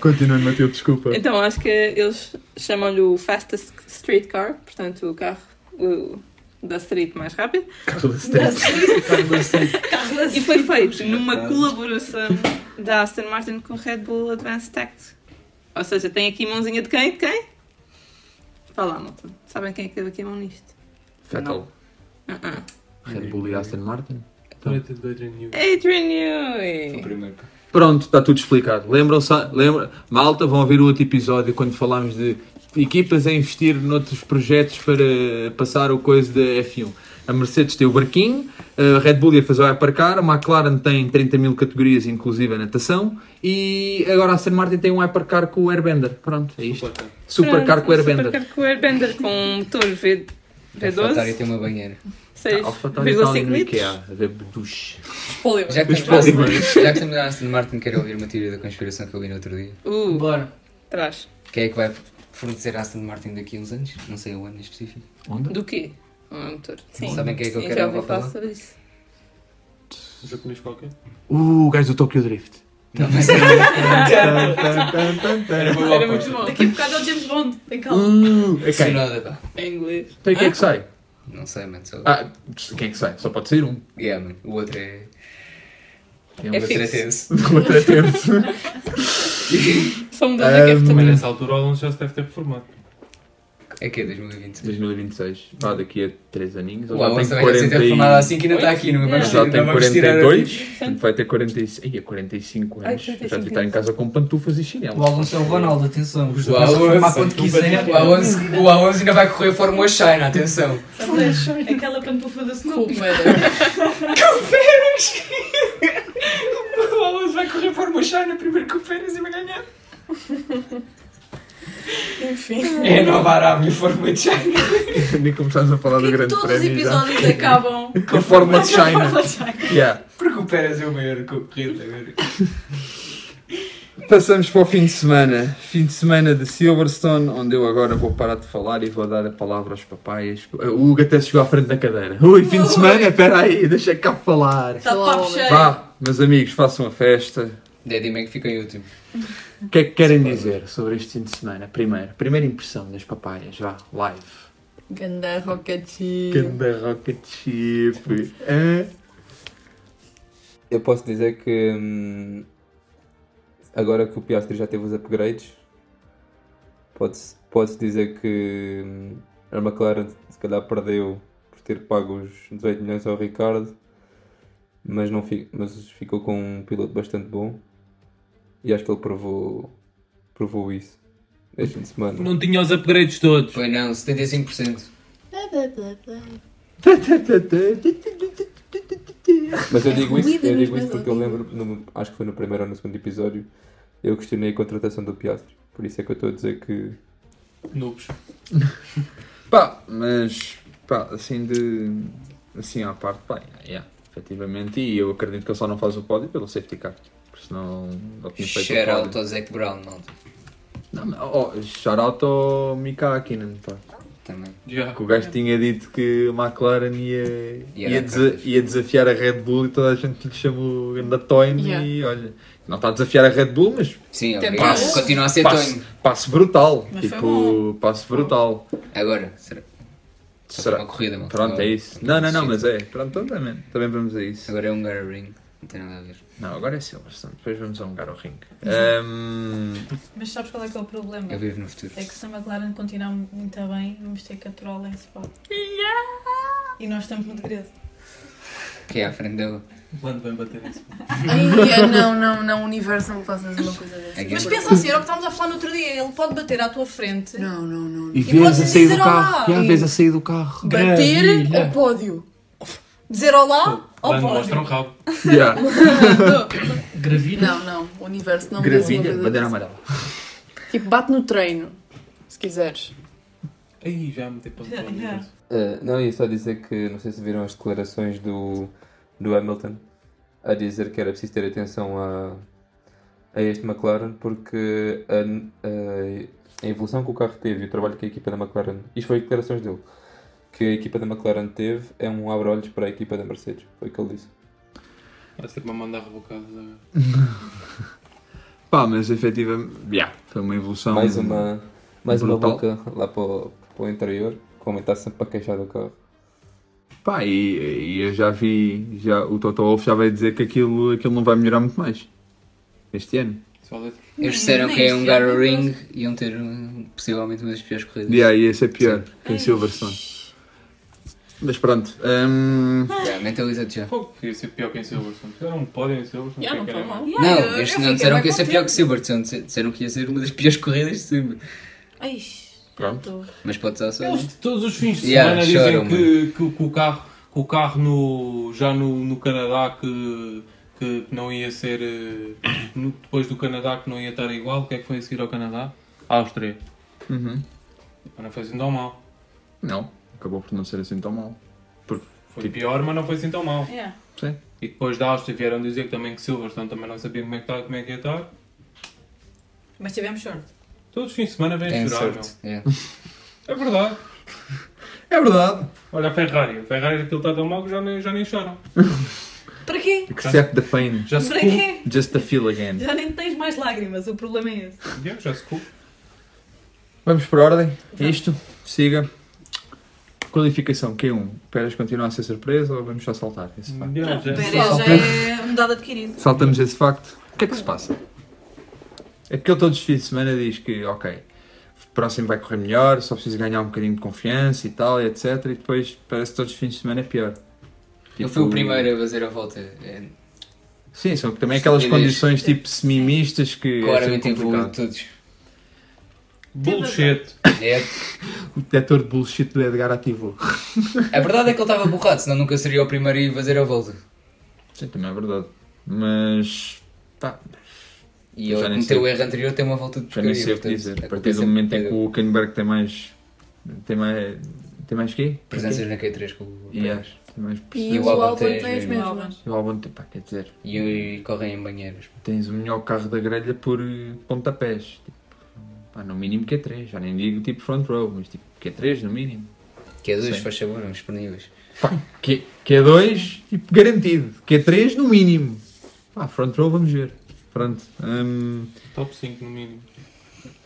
Continua, Matilde, desculpa. Então acho que eles chamam-lhe o fastest street car, portanto o carro o- da street mais rápido. Carro da Steph. [LAUGHS] E foi feito numa colaboração da Aston Martin com Red Bull Advanced Tech. Ou seja, tem aqui mãozinha de quem? De quem? Lá, malta. Sabem quem é que teve aqui a mão nisto? Vettel. Uh-uh. Red Bull e Aston Martin. De Adrian Newey. Adrian Newey. Pronto, está tudo explicado. Lembram-se, lembra, malta, vão ouvir o outro episódio quando falámos de equipas a investir noutros projetos para passar o coisa da F1. A Mercedes tem o barquinho, a Red Bull ia fazer o Hypercar, a McLaren tem 30 mil categorias, inclusive a natação, e agora a Aston Martin tem um Hypercar com o Airbender. Pronto, é isto. Supercar com o Airbender. Supercar com o Airbender com um motor V, A Fatária V12, tem uma banheira. A AlphaTauri está ali 6,5 no litros. IKEA, a ver duche. Já que Os estamos polígonos. já que estamos na Aston Martin, quero ouvir uma teoria da conspiração que eu li no outro dia. Uh, Bora. traz. Quem é que vai fornecer a Aston Martin daqui a uns anos? Não sei o ano em específico. Do quê? Um motor. Sim. Sabem quem é que eu quero já ouvi falar sobre isso. Um japonês qualquer. Uh, o gajo do Tokyo Drift. Não, mas Era muito bom. Daqui a bocado é o James Bond. Tem calma. Uh, Sem ok. nada, pá. Em inglês. Então quem é que sai? Não sei, mano. Só... Ah, quem é que sai? Só pode sair um. Yeah, mano. O outro é. Tem O um outro é fixo. [LAUGHS] O outro é tenso. [LAUGHS] Só mudando a Um, Mas F nessa altura o Alonso já se deve ter reformado. É que é 2020. 2026. Pá, daqui a 3 aninhos. O Ele já Alonso tem também já se ter 40 e- reformado assim que ainda está aqui, não vamos já tem não vamos tirar 42, aqui. portanto vai ter 45, Ih, 45 Ai, anos. Já 45 devia estar em casa com pantufas e chinelos. O Alonso é o Ronaldo, atenção. O Pode reformar Alonso, quando quiser. o Alonso, o Alonso ainda vai correr Fórmula China, atenção. Aquela pantufa da Snoopy. [LAUGHS] O Alonso vai correr Fórmula China primeiro que o Pérez e vai ganhar. Enfim. É a nova Arábia Fórmula China. [LAUGHS] Nem começamos a falar do grande todos os prémio já. episódios acabam [LAUGHS] Com a Fórmula de China. De. Yeah. Porque o Pérez é o maior concorrente agora. Passamos para o fim de semana. Fim de semana de Silverstone, onde eu agora vou parar de falar e vou dar a palavra aos papaias. O Hugo até chegou à frente da cadeira. Ui, fim de semana, espera aí, deixa cá falar. Está de papo cheio. Vá, meus amigos, façam a festa. Daddy Mac fica em último. [LAUGHS] O que é que querem dizer sobre este fim de semana? Primeiro, primeira impressão das papaias, vá, live. Ganda Rocket Chip. Ganda Rocket Chip. Hã? Eu posso dizer que hum, agora que o Piastri já teve os upgrades, pode-se pode dizer que hum, a McLaren se calhar perdeu por ter pago os 18 milhões ao Ricardo, mas, não fi, mas ficou com um piloto bastante bom e acho que ele provou, provou isso este fim de semana. Não tinha os upgrades todos. Pois não, 75%. Mas eu digo isso, eu digo isso porque eu lembro, no- acho que foi no primeiro ou no segundo episódio, eu questionei a contratação do Piastri. Por isso é que eu estou a dizer que Noobs. [LAUGHS] Pá, mas, pá, assim de. Assim à parte, pá, yeah, efetivamente. E eu acredito que ele só não faz o pódio pelo safety car. Senão ele tinha feito Shout o out pódio. ao Zac Brown, malta. Não, mas, oh, shout out ao Mika Hakkinen, pá. Também. Que o gajo tinha dito que a McLaren ia, Ia desa- cartas. ia desafiar a Red Bull e toda a gente lhe chamou da Toyn Yeah. e olha, não está a desafiar a Red Bull, mas Sim, Tem obrigado. passo. Continua a ser passo, Tonho. passo brutal. Mas foi tipo, passo brutal. Agora, será? Só Será? uma corrida, malta. Pronto, é isso. Não, não, não, mas é. Pronto, então também, também vamos a isso. Agora é um Gara Ring. Não tem nada a ver. Não, agora é Silverstone. Depois vamos a um Garo Ring. Mas sabes qual é que é o problema? Eu vivo no futuro. É que se a McLaren continuar muito bem, vamos ter que aturar em spot. E nós estamos no degredo. Que é à frente dele. Quando vem bater isso? Ai, não, não, não, universo, não faças uma coisa dessa. É Mas pensa assim, era o que estávamos a falar no outro dia. Ele pode bater à tua frente. Não, não, não. E E podes a sair do dizer carro. olá. Já vês a sair do carro. Bater ao pódio. Dizer olá ao Quando mostra pódio. rabo. Yeah. [LAUGHS] Gravilha. Não, não, o universo não Gravilha, bandeira amarela. Tipo, bate no treino, se quiseres. Aí já me para Yeah, o yeah. Uh, não, ia só dizer que não sei se viram as declarações do, do Hamilton a dizer que era preciso ter atenção a, a este McLaren porque a, a, a evolução que o carro teve e o trabalho que a equipa da McLaren, isto foi declarações dele, que a equipa da McLaren teve é um abre-olhos para a equipa da Mercedes, foi o que ele disse. Vai ser para mandar rebocados agora. [LAUGHS] Pá, mas efetivamente, yeah, foi uma evolução. Mais uma, mais uma boca lá para o, para o interior, como está sempre para queixar do carro. Pá, e, e eu já vi, já, o Toto Wolff já veio dizer que aquilo, aquilo não vai melhorar muito mais este ano. Eles disseram que é um Gara ano, Ring e iam ter um, possivelmente uma das piores corridas. E aí, esse é pior que em Silverstone. Mas pronto, hum, Yeah, Mentaliza-te já. Pô, queria ser pior que em Silverstone. Um pódio em Silverstone. Já, não é foi que mal. era Yeah, Não, eu- eu não disseram que ia ser pior que. Silverstone, disseram que ia ser uma das piores corridas de sempre. Ai, Pronto. Mas pode estar só. Eles todos os fins de Yeah, semana dizem choram, que, que, que o carro, que o carro no, já no, no Canadá que, que não ia ser. eh, no- depois do Canadá que não ia estar igual. O que é que foi a seguir ao Canadá? Áustria. Uhum. Mas não foi assim tão mal. Não, acabou por não ser assim tão mal. Porque, Foi tipo, pior, mas não foi assim tão mal. Yeah. sim. E depois da Áustria vieram dizer que também que Silverstone também não sabia como é que, tá, como é que ia estar. Mas tivemos sorte. Todos os fins de semana vêm Tem chorar, sorte. meu. É. É verdade. É verdade. Olha a Ferrari. A Ferrari aquilo está tão mal que já nem, já nem choram. [LAUGHS] Para quê? Accept the pain. Já se Para quê? Just to feel again. Já nem tens mais lágrimas, o problema é esse. Yeah, já se cu- Vamos por ordem. Isto, siga. Qualificação Q1. Pérez continua a ser surpresa ou vamos só saltar esse facto? Não, já- Pérez já é um dado adquirido. Saltamos esse facto. O que é que se passa? É que ele todos os fins de semana diz que, ok, o próximo vai correr melhor, só preciso ganhar um bocadinho de confiança e tal, e etc. E depois parece que todos os fins de semana é pior. Ele Tipo, foi o primeiro a fazer a volta. É, Sim, são também aquelas condições tipo semi-mistas que claramente é sempre evoluiu complicado. todos. Bullshit. É, O detector de bullshit do Edgar ativou. a verdade é que ele estava borrado, senão nunca seria o primeiro a ir fazer a volta. Sim, também é verdade. Mas, pá, E Já ele cometeu o erro anterior, tem uma volta de já nem porcaria. sei o que dizer. A partir do momento em que o Hülkenberg tem mais... Tem mais... Tem mais quê? Presenças na Q3 com o Yeah. Mais E, E o Albon tem as as mesmas. E o Albon tem, pá, quer dizer, E, e correm em banheiros. tens o melhor carro da grelha por eh, pontapés. Tipo, pá, no mínimo Q3. Já nem digo tipo front row, mas tipo Q3 no mínimo. Q2, Sim. faz favor, uns disponíveis. Pá, Q, Q2, tipo, garantido. Q3 no mínimo. Pá, front row vamos ver. Pronto. Hum, Top 5 no mínimo.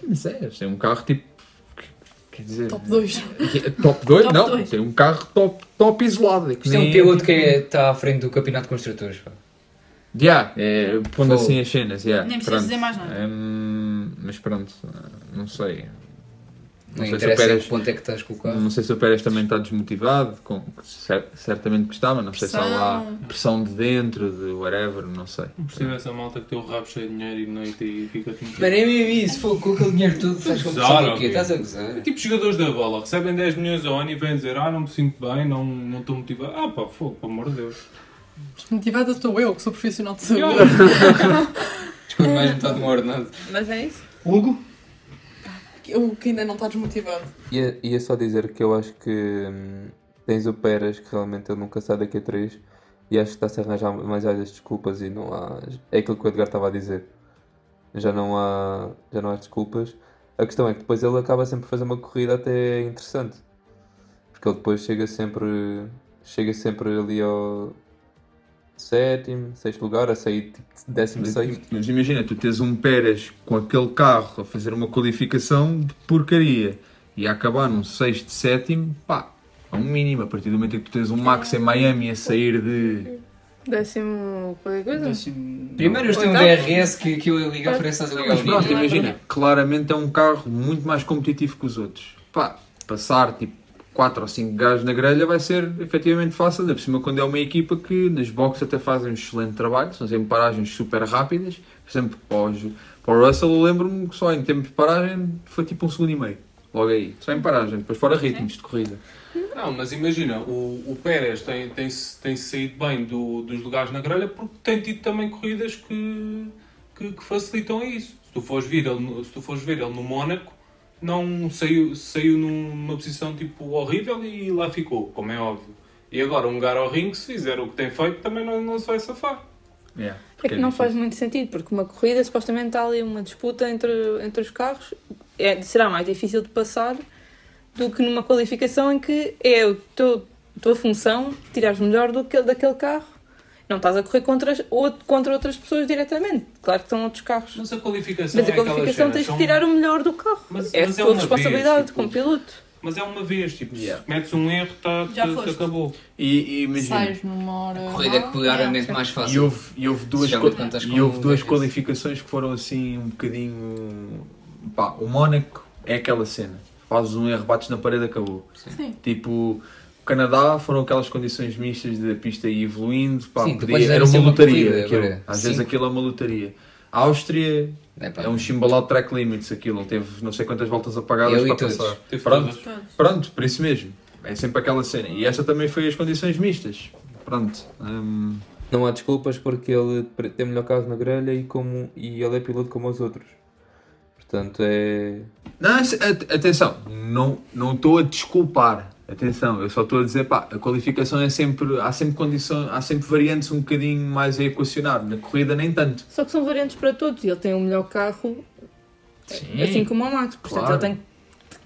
mas é, é um carro tipo. Quer dizer. Top 2. Top 2? Top não, dois. tem um carro top, top isolado. Isto é um piloto que é- está à frente do campeonato de construtores. Pá. Yeah, é, pondo Fogo. assim as cenas, yeah, Nem precisas pronto. dizer mais nada. Hum, mas pronto, não sei. Não, Não sei se interessa Pérez, ponto é que estás com o carro. não sei se o Pérez também está desmotivado, com, cer- certamente que está, mas não sei se há lá pressão de dentro, de whatever, não sei. Percebe essa malta que tem o rabo cheio de dinheiro e noite e fica-te muito. Mano, é mesmo isso, fogo, com aquele dinheiro todo, estás com quê? Estás a gozar? É tipo jogadores da bola, recebem 10 milhões ao ano e vêm dizer ah, não me sinto bem, não não estou motivado. Ah pá, fogo, pelo amor de Deus. Desmotivada estou eu, que sou profissional de saúde. Desconto [LAUGHS] mais metade do meu ordenado. Mas é isso. Hugo? Eu que ainda não está desmotivado. Ia, ia só dizer que eu acho que hum, tens o Pérez, que realmente ele nunca sai daqui a 3 e acho que está-se a arranjar mais às desculpas e não há. É aquilo que o Edgar estava a dizer. Já não há, já não há desculpas. A questão é que depois ele acaba sempre a fazer uma corrida até interessante. Porque ele depois chega sempre, chega sempre ali ao sétimo, sexto lugar, a sair tipo décimo sexto. Mas imagina, tu tens um Pérez com aquele carro a fazer uma qualificação de porcaria e a acabar num sexto, sétimo, pá, é um mínimo. A partir do momento em que tu tens um Max em Miami a sair de. Décimo qualquer coisa? Primeiro eles têm um? DRS que, que eu ia ligar, parece que estás a ligar Mas pronto, imagina, claramente é um carro muito mais competitivo que os outros. Pá, passar tipo 4 ou 5 gajos na grelha vai ser efetivamente fácil, ainda por cima quando é uma equipa que nas boxes até fazem um excelente trabalho, são sempre paragens super rápidas. Por exemplo, para o, Russell eu lembro-me que só em tempo de paragem foi tipo um segundo e meio. Logo aí, só em paragem, depois fora ritmos de corrida. Não, mas imagina, o, o Pérez tem, tem, tem saído bem do, dos lugares na grelha porque tem tido também corridas que, que, que facilitam isso. Se tu fores ver ele, se tu fores ver ele no Mónaco, não saiu, saiu numa posição tipo horrível e lá ficou, como é óbvio. E agora um lugar ao ringue, se fizer o que tem feito, também não, não se vai safar. Yeah, É que não faz muito sentido, porque uma corrida supostamente está ali uma disputa entre, entre os carros, é, será mais difícil de passar do que numa qualificação em que é a tua função tirares melhor do que, daquele carro. Não estás a correr contra, ou- contra outras pessoas diretamente. Claro que estão outros carros. Mas a qualificação Mas a é qualificação cenas, tens que são- tirar o melhor do carro. Mas- é mas a é tua uma responsabilidade vez, tipo, como piloto. Mas é uma vez, tipo, se metes um erro, tá, Já tá- foste. acabou. E, e imagina, Sais numa hora. A corrida é claramente mais E fácil. houve, e houve duas, e houve duas qualificações que foram assim um bocadinho. Pá, o Mónaco é aquela cena. Fazes um erro, bates na parede, acabou. Sim. Tipo, Canadá foram aquelas condições mistas da pista ir evoluindo. Pá, Sim, podia- era uma lotaria. corrida, agora, Às vezes aquilo é uma lotaria. A Áustria É, pá. é um chimbalado de track limits aquilo, ele teve não sei quantas voltas apagadas para todos. passar. Pronto, todas. pronto, por isso mesmo. É sempre aquela cena. E esta também foi as condições mistas. Pronto. hum, Não há desculpas porque ele tem melhor carro na grelha e, como, e ele é piloto como os outros. Portanto, é. Não, atenção, não não estou a desculpar. Atenção, eu só estou a dizer, pá, a qualificação é sempre, há sempre condições, há sempre variantes um bocadinho mais a equacionar. Na corrida nem tanto. Só que são variantes para todos e ele tem o melhor carro, Sim. assim como o Max. Portanto, Claro. ele tem,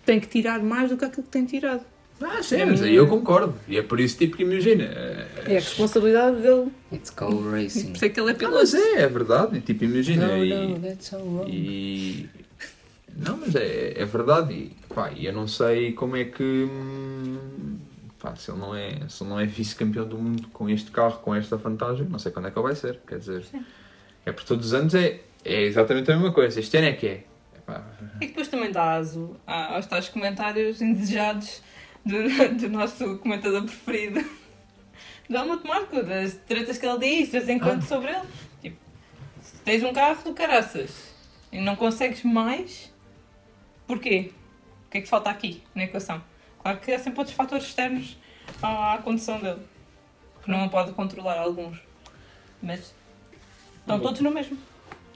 tem que tirar mais do que aquilo que tem tirado. Ah, sim, É mas aí eu concordo. E é por isso, tipo, que imagina. é- É a responsabilidade dele. It's called racing. Por isso é que ele é Ah, piloto. mas é, é verdade. E, tipo, imagina. No, e, no, that's so wrong. e- Não, mas é, é verdade. E, pá, eu não sei como é que. hum, Pá, se ele não é, se ele não é vice-campeão do mundo com este carro, com esta vantagem, não sei quando é que ele vai ser. Quer dizer, é por todos os anos é, é exatamente a mesma coisa. Este ano é que é. Epá, E depois também dá aso aos tais comentários indesejados do, do nosso comentador preferido. Do Helmut Marco, das tretas que ele diz de vez em quando sobre ele. Tipo, se tens um carro do caraças e não consegues mais, porquê? O que é que falta aqui na equação? Claro que há sempre outros fatores externos à, à condução dele, que não pode controlar alguns. Mas estão todos no mesmo.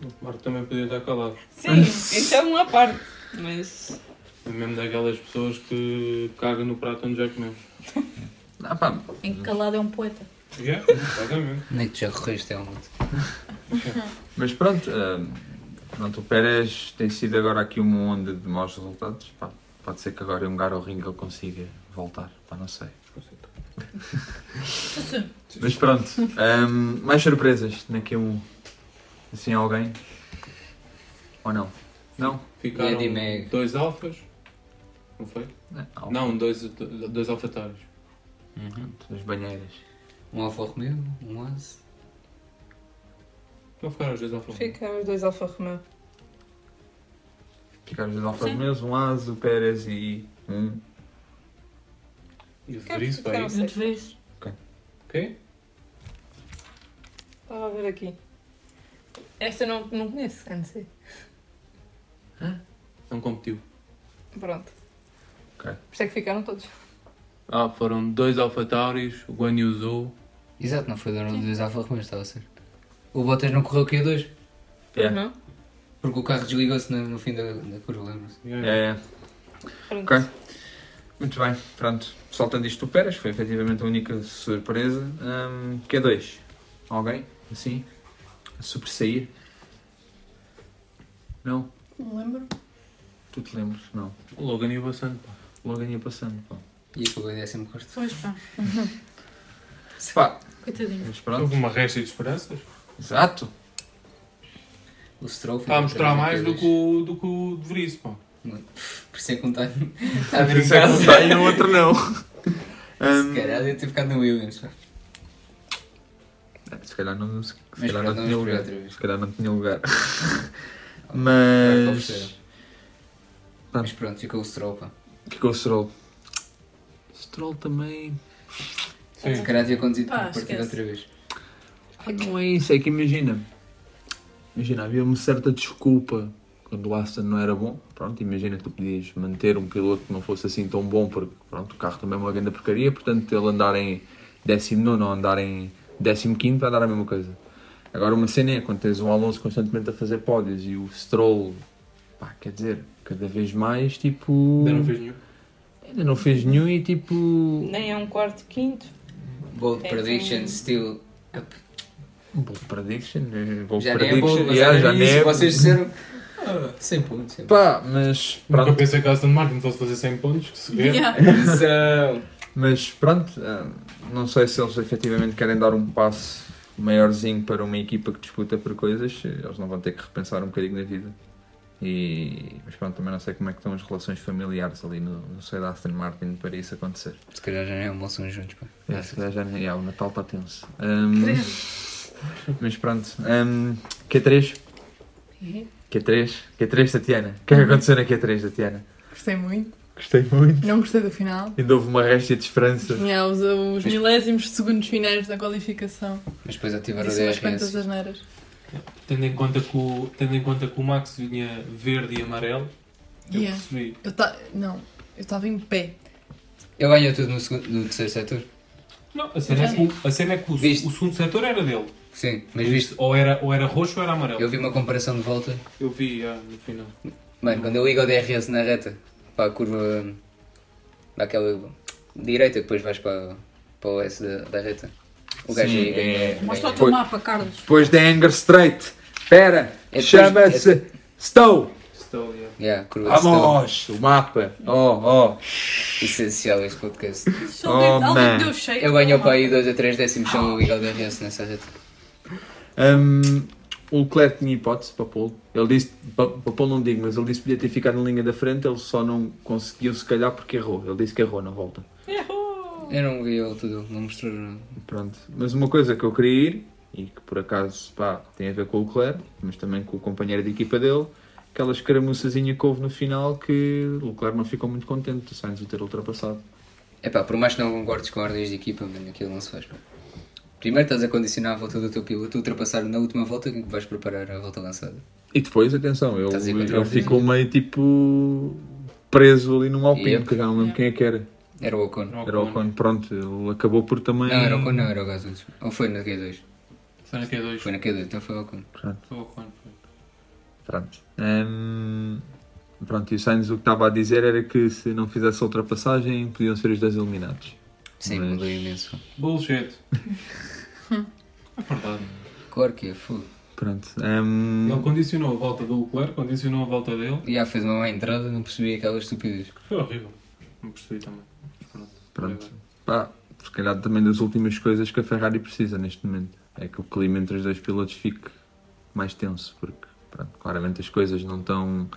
O Marco também podia estar calado. Sim, isso é uma parte, mas É mesmo daquelas pessoas que cagam no prato onde já comemos. ah, pá, Encalado é um poeta. Yeah, exatamente. Nem que já correste, Helmut. [LAUGHS] mas pronto, hum, pronto, o Pérez tem sido agora aqui uma onda de maus resultados. Pá, pode ser que agora em um lugar ao ringue ele consiga voltar. Pá, não sei. Mas pronto, hum, mais surpresas daqui um. Assim, alguém? Ou não? Não? Ficaram Mag. dois alfas. Não foi? Não, Não, dois, dois alfatários. As banheiras. Um Alfa Romeo, um As. Não ficaram os dois alfa Ficam os dois Alfa Romeo. Ficaram os Alfa Romeos, um As, o Pérez e um. E o Vries vai Ficaram aí. seis. De vez. Ok? Estava a ver aqui. Esta eu não, não conheço, não sei. Não competiu. Pronto. Ok. Por isso é que ficaram todos. Ah, foram dois alfatauris, o Guan Yu Zhou. Exato, não foi dos Alfa Romeo, estava certo. O Bottas não correu aqui a dois, É. Não? porque o carro desligou-se no, no fim da, da curva, lembra-se? Yeah. É. Pronto. Ok. Muito bem, pronto. Saltando isto do Pérez, foi efetivamente a única surpresa. Hum, Q2. Alguém? Assim? A sobressair? Não? Não lembro. Tu te lembras? Não. O Logan ia passando. pá. Logo ia passando. Pá. E acabou em décimo quarto. Pois pá. Pá, Coitadinho. mas pronto. Houve uma resta de esperanças. Exato. O Stroll Está a mostrar mais do que o, do que o de Vries, pá. Por isso é que um [LAUGHS] está está a Por isso é que um sai e o outro não. [LAUGHS] Se calhar devia ter ficado no Williams. pá. Se calhar não, se, se calhar pronto, não tinha lugar. Se calhar não tinha lugar. [LAUGHS] Mas. Mas pronto, ficou o Stroll, pá. Que o Stroll? Stroll também. Se calhar havia conduzido Pá, para a partida outra vez. Ah, não é isso, é que imagina. Imagina, havia uma certa desculpa quando o Aston não era bom. Pronto, imagina, tu podias manter um piloto que não fosse assim tão bom, porque pronto, o carro também é uma grande porcaria, portanto ele andar em 19 ou andar em 15 vai dar a mesma coisa. Agora uma cena é quando tens um Alonso constantemente a fazer pódios e o Stroll, pá, quer dizer, cada vez mais tipo. Ainda não fez nenhum. Ainda não fez nenhum e tipo. nem é um quarto, quinto. Bold É, prediction, still up. Bold prediction, eh, bold Já nem é prediction, bold, mas yeah, já nem é- Vocês disseram ah, 100 pontos. 100 Pá, mas Nunca pronto. pensei que a Aston Martin fosse fazer 100 pontos, que se vê. Yeah. Atenção! [LAUGHS] Mas pronto, ah, não sei se eles efetivamente querem dar um passo maiorzinho para uma equipa que disputa por coisas, eles não vão ter que repensar um bocadinho na vida. E, mas pronto, também não sei como é que estão as relações familiares ali no, no seio da Aston Martin para isso acontecer. Se calhar já nem almoçam juntos, pá. É, se calhar já, nem- yeah, o Natal está tenso. Ahm, mas pronto, ahm, Q3? Q3? Q3, Tatiana. O que é que aconteceu na Q3, Tatiana? Gostei muito. Gostei muito. Não gostei do final. Ainda houve uma réstia de esperança. Yeah, os, os milésimos de segundos finais da qualificação. Mas depois ativaram Disse umas quantas DRS. asneiras. Tendo em conta que o, tendo em conta que o Max vinha verde e amarelo, eu Yeah. percebi. Eu ta... Não, eu estava em pé. Ele ganhou tudo no, segundo, no terceiro setor. Não, a cena é que, a cena é que o, o segundo setor era dele. Sim, mas viste. Ou era, ou era roxo ou era amarelo. Eu vi uma comparação de volta. Eu vi ah, no final. Mano, quando eu ligo o DRS na reta, para a curva daquela direita, que depois vais para, para o S da, da reta. O gajo Sim, aí é- ganha. Mostra o ganha- teu mapa, Carlos. Depois da Anger Straight. Espera, É chama-se Stow. Estou, yeah. Yeah, curva Vamos, o mapa. Oh, oh. Essencial este podcast. Oh, alguém man. cheio. Eu ganho para aí 2 a 3 décimos se eu ligar o DRS nessa reta. Hum, o Leclerc tinha hipótese para Paul. Ele disse, para, para Paul não digo, mas ele disse que podia ter ficado na linha da frente, ele só não conseguiu se calhar porque errou. Ele disse que errou na volta. Eu não vi ele tudo, não mostrou nada. Pronto. Mas uma coisa que eu queria ir, e que por acaso pá, tem a ver com o Leclerc, mas também com o companheiro de equipa dele, aquela escaramuçazinha que houve no final que o Leclerc não ficou muito contente do Sainz o ter ultrapassado. É pá, por mais que não concordes com ordens de equipa, mano, aquilo não se faz. pá. Primeiro estás a condicionar a volta do teu piloto, ultrapassar na última volta que vais preparar a volta lançada. E depois, atenção, a ele ordens de ficou meio tipo preso ali num Alpine, Yep. que eu já não lembro quem é que era. Era o Ocon. Era o Ocon, pronto, ele acabou por também. Não, era o Ocon, não, era o Gasly. Ou foi na Q2? Foi na Q2. Foi na Q2, então foi o Ocon. Pronto. Foi o Ocon, foi. Pronto. Hum, pronto, e o Sainz o que estava a dizer era que se não fizesse a ultrapassagem podiam ser os dois eliminados. Sim, Mas- mudou imenso. Bullshit. [LAUGHS] é verdade. Claro que é, fogo. Pronto. hum, Ele condicionou a volta do Leclerc, condicionou a volta dele. E já fez uma má entrada, não percebi aquela estupidez. Foi horrível. Não percebi também. Pronto. Pronto. Pá, se calhar também das últimas coisas que a Ferrari precisa neste momento. É que o clima entre os dois pilotos fique mais tenso, porque pronto, claramente as coisas não estão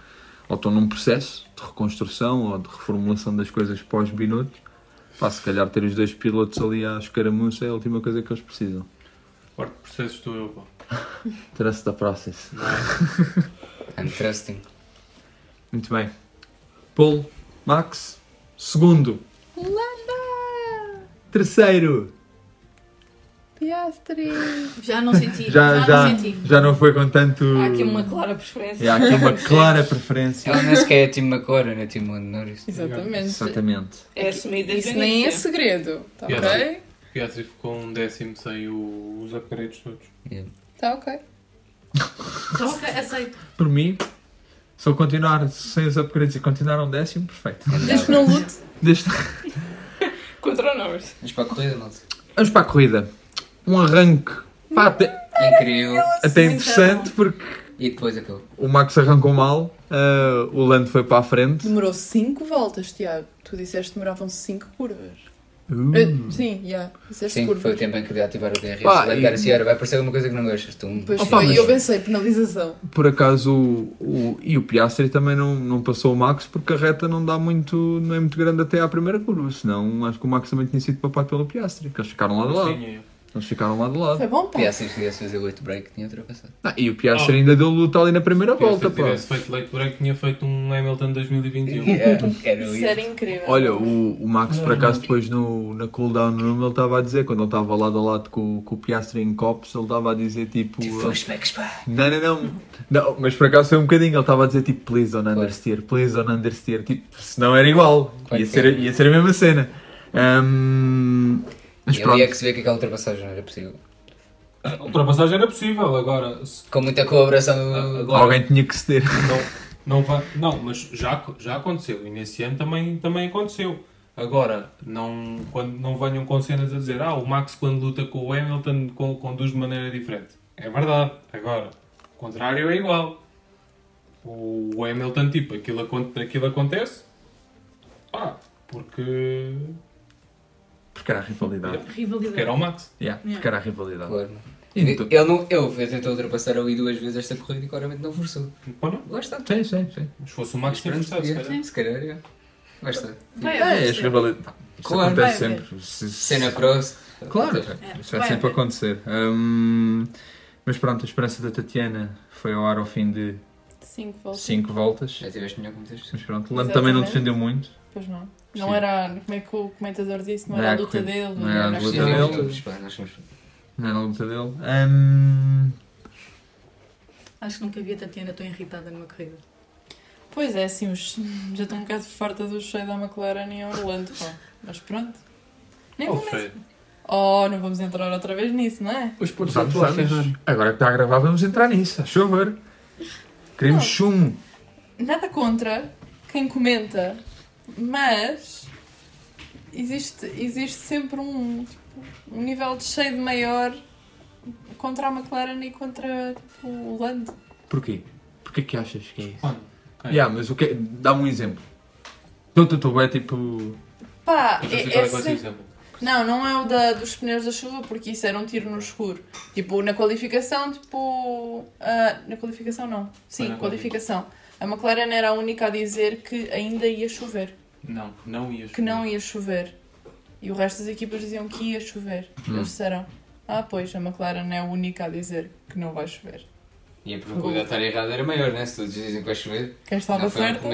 ou estão num processo de reconstrução ou de reformulação das coisas pós-Binotto. Pá, se calhar ter os dois pilotos ali à escaramuça é a última coisa que eles precisam. De processo estou eu, pá. [LAUGHS] Trust the process. [LAUGHS] I'm trusting. Muito bem. Paul, Max, segundo. Terceiro. Piastri. Já não [LAUGHS] senti. Já, Já, já, não senti. já não foi com tanto. Há aqui uma clara preferência. Há aqui uma [LAUGHS] clara preferência. Ela nem sequer é Team McLaren, é Team Lando Norris. Exatamente. Exatamente. É assumido desde Isso nem é segredo. Tá Piastri. ok? Piastri ficou um décimo sem o- os upgrades todos. Tá ok. Então, ok, aceito. Por mim, se eu continuar sem os upgrades e continuar um décimo, perfeito. Desde que não lute. Desde- [LAUGHS] Contra o Norris. Vamos para a corrida. Vamos para a corrida. Um arranque pá, até, Incrível. até interessante porque E depois acabou. o Max arrancou mal, ah, o Lando foi para a frente. Demorou 5 voltas, Tiago. Tu disseste que demoravam 5 curvas. Uh. Eh, sim, já. Disseste Sim, curvas. foi o tempo em que de ativar o DRS. Pá, Vai e- assim, olha, vai aparecer alguma coisa que não gostas. Tu Depois Opa, foi mas- e eu pensei, penalização. Por acaso o, o- e o Piastri também não, não passou o Max porque a reta não dá muito, não é muito grande até à primeira curva, senão acho que o Max também tinha sido papado pelo Piastri, que eles ficaram lá de lado. Sim. Eles ficaram lá de lado. Foi bom, pá. Piastri, se quisesse fazer o 8 break, tinha ultrapassado. Ah, e o Piastri ainda deu luta ali na primeira volta, Se pá. tivesse feito late break, tinha feito um Hamilton 2021. Yeah, era Isso [LAUGHS] isso. era incrível. Olha, o, o Max por acaso depois no, na cooldown room ele estava a dizer, quando ele estava lado a lado com, com o Piastri em copos, ele estava a dizer tipo. Tipo, flashbacks, pá. Não, não, não, não. Mas por acaso foi um bocadinho, ele estava a dizer tipo, please don't understeer, please don't understeer. Tipo, senão era igual. Ia ser, ia ser a mesma cena. Ahm, mas E ali é que se vê que aquela ultrapassagem não era possível. A ultrapassagem era possível, agora. se- Com muita colaboração do. Agora- Alguém tinha que ceder. Não, não, vai, não mas já, já aconteceu. E nesse ano também, também aconteceu. Agora, não, quando não venham com cenas a dizer ah, o Max quando luta com o Hamilton con- conduz de maneira diferente. É verdade. Agora, o contrário é igual. O, Hamilton, tipo, aquilo, aquilo acontece. Ah, porque. Porque era a rivalidade. Porque Rivalidade. era o Max. Yeah, porque era a rivalidade. Claro. E Ele, tu- não, ele tentou ultrapassar ali duas vezes esta corrida e claramente não forçou. Pô, não. Lá está. Sim, sim, sim. Mas se fosse o Max, tinha forçado, se yeah, calhar. Se calhar, yeah. Lá está. Vai É, rivalidades. Isso Claro. acontece Vai sempre. Se- Cena cross. Claro, É, isso vai vai sempre haver. acontecer. Hum, mas pronto, a esperança da Tatiana foi ao ar ao fim de 5 voltas. 5 voltas. Já tiveste melhor como tens. Mas pronto, o Lando também não defendeu muito. Pois não. Não Sim. era, como é que o comentador disse? Não era a a luta dele. Não era a luta Sim, dele. Não era a luta dele. Acho que nunca vi a Tatiana tão irritada numa corrida. Pois é, assim, os- já estou um bocado farta do cheio da McLaren em Orlando, pá. Mas pronto. Nem Oh, vou Fred. Oh, não vamos entrar outra vez nisso, não é? Os pontos Vamos, vamos. Ferrari. Agora que está a gravar, vamos entrar nisso, a chover. Queremos Não. chum. Nada contra quem comenta, mas existe, existe sempre um, um nível de shade maior contra a McLaren e contra tipo, o Lando. Porquê? Porquê que achas que é isso? Quando? É. Yeah, mas o que Dá-me um exemplo. Tu, tu, tu, é tipo... Pá, é, é é sempre- exemplo. Não, não é o da, dos pneus da chuva, porque isso era um tiro no escuro. Tipo, na qualificação, tipo. ah, na qualificação não. Sim, qualificação. A McLaren era a única a dizer que ainda ia chover. Não, não ias. Que não ia chover. E o resto das equipas diziam que ia chover. Hum. Eles disseram: Ah, pois, a McLaren é a única a dizer que não vai chover. E a probabilidade de estar errado era maior, né? Se todos dizem que vai chover. Quem estava um certo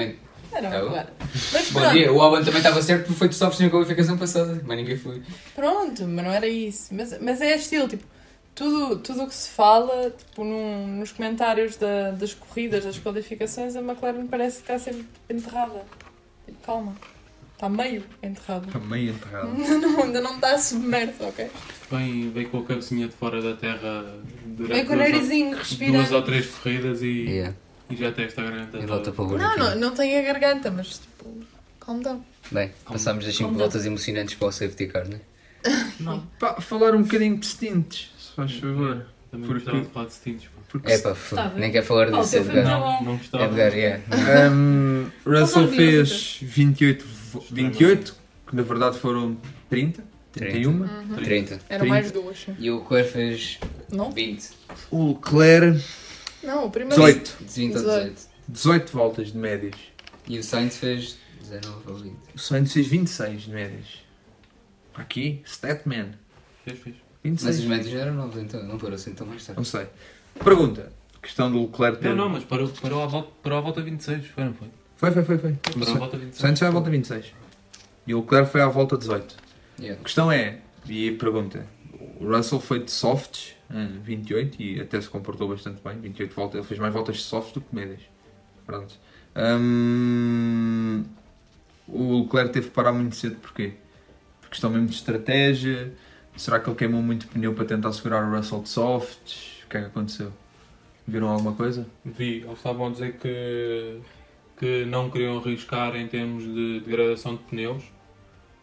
era Tá bom. McLaren. Mas Bom pronto, dia, o Albon também estava certo porque foi de softs na qualificação passada, mas ninguém foi. Pronto, mas não era isso. Mas, mas é estilo, tipo, tudo tudo o que se fala, tipo, num- nos comentários da- das corridas, das qualificações, a McLaren parece que está sempre enterrada. Calma. Está meio enterrada. Está meio enterrado. Ainda [LAUGHS] não, ainda não está submerso, ok? Vem, vem com a cabecinha de fora da terra durante Vem com o duas ou- narizinho duas respirando. ou três corridas e, Yeah. e já testa a garganta. E toda. volta para o Não, não, não tem a garganta, mas tipo, calma down. Bem, passámos das 5 Como voltas emocionantes para o safety car, né? [LAUGHS] Não. Pá, falar um bocadinho de stints, se faz favor. Também Porque- gostava de falar de stints. Porque É pá, nem quer falar Oh, disso, filme Edgar. bom. Não gostava. Edgar, yeah. Um, Russell fez 28, vo- 28, que na verdade foram 30, 31. 30. Era 30. mais duas. E o Leclerc fez Não? 20. O Leclerc, Não, o primeiro. 18. De 20 a 18. 18. 18 voltas de médias. E o Sainz fez 19 ou 20. O Sainz fez 26 de médias. Aqui, Statman. Fez, fez. Mas 26. os médios eram novos, então não parou assim tão mais tarde. Não sei. Pergunta. Questão do Leclerc ter. Não, não, mas parou, parou, à volta, parou à volta 26. Foi, não foi? Foi, foi, foi. foi. Parou à volta O 26. Sainz foi à volta 26. E o Leclerc foi à volta 18. Yeah. A questão é, e a pergunta, o Russell foi de softs, em 28, e até se comportou bastante bem, 28 voltas, ele fez mais voltas de softs do que médias. Pronto. Hum, o Leclerc teve que parar muito cedo, porquê? Por questão mesmo de estratégia, será que ele queimou muito pneu para tentar segurar o Russell de softs? O que é que aconteceu? Viram alguma coisa? Vi, eles estavam a dizer que, que não queriam arriscar em termos de degradação de pneus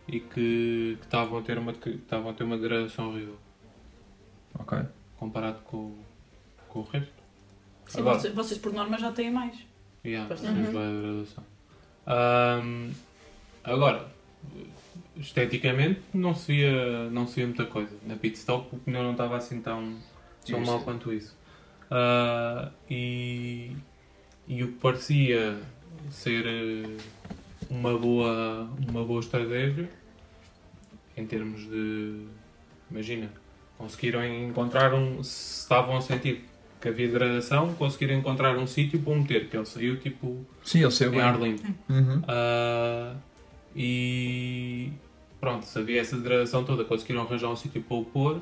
e que, que estavam, a ter uma, que estavam a ter uma degradação horrível Ok. comparado com, com o resto. Sim, Agora. vocês, vocês por norma já têm mais. Yeah, temos Uhum. a degradação. Ahm, agora, esteticamente não se, via, não se via muita coisa. Na pit stop o pneu não estava assim tão, tão mal quanto isso. Ah, e, e o que parecia ser eh, uma boa, uma boa estratégia em termos de imagina, conseguiram encontrar um. Se estavam a sentir que havia degradação, conseguiram encontrar um sítio para o meter, que ele saiu tipo Sim, ele saiu em bem. ar limpo. Uhum. Ah, e pronto, se havia essa degradação toda, conseguiram arranjar um sítio para o pôr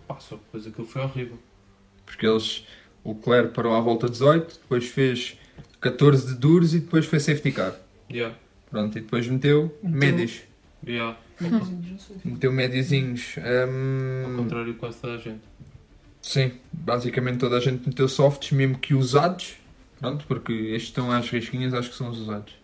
pá, só que depois aquilo foi horrível. Porque eles, o Leclerc parou à volta 18, depois fez 14 de duros e depois foi safety car. Yeah, Pronto, e depois meteu médios. yeah. Meteu médiozinhos. Ao hum, contrário de quase toda a gente. sim, basicamente toda a gente meteu softs, mesmo que usados. Pronto, porque estes estão às risquinhas, acho que são os usados.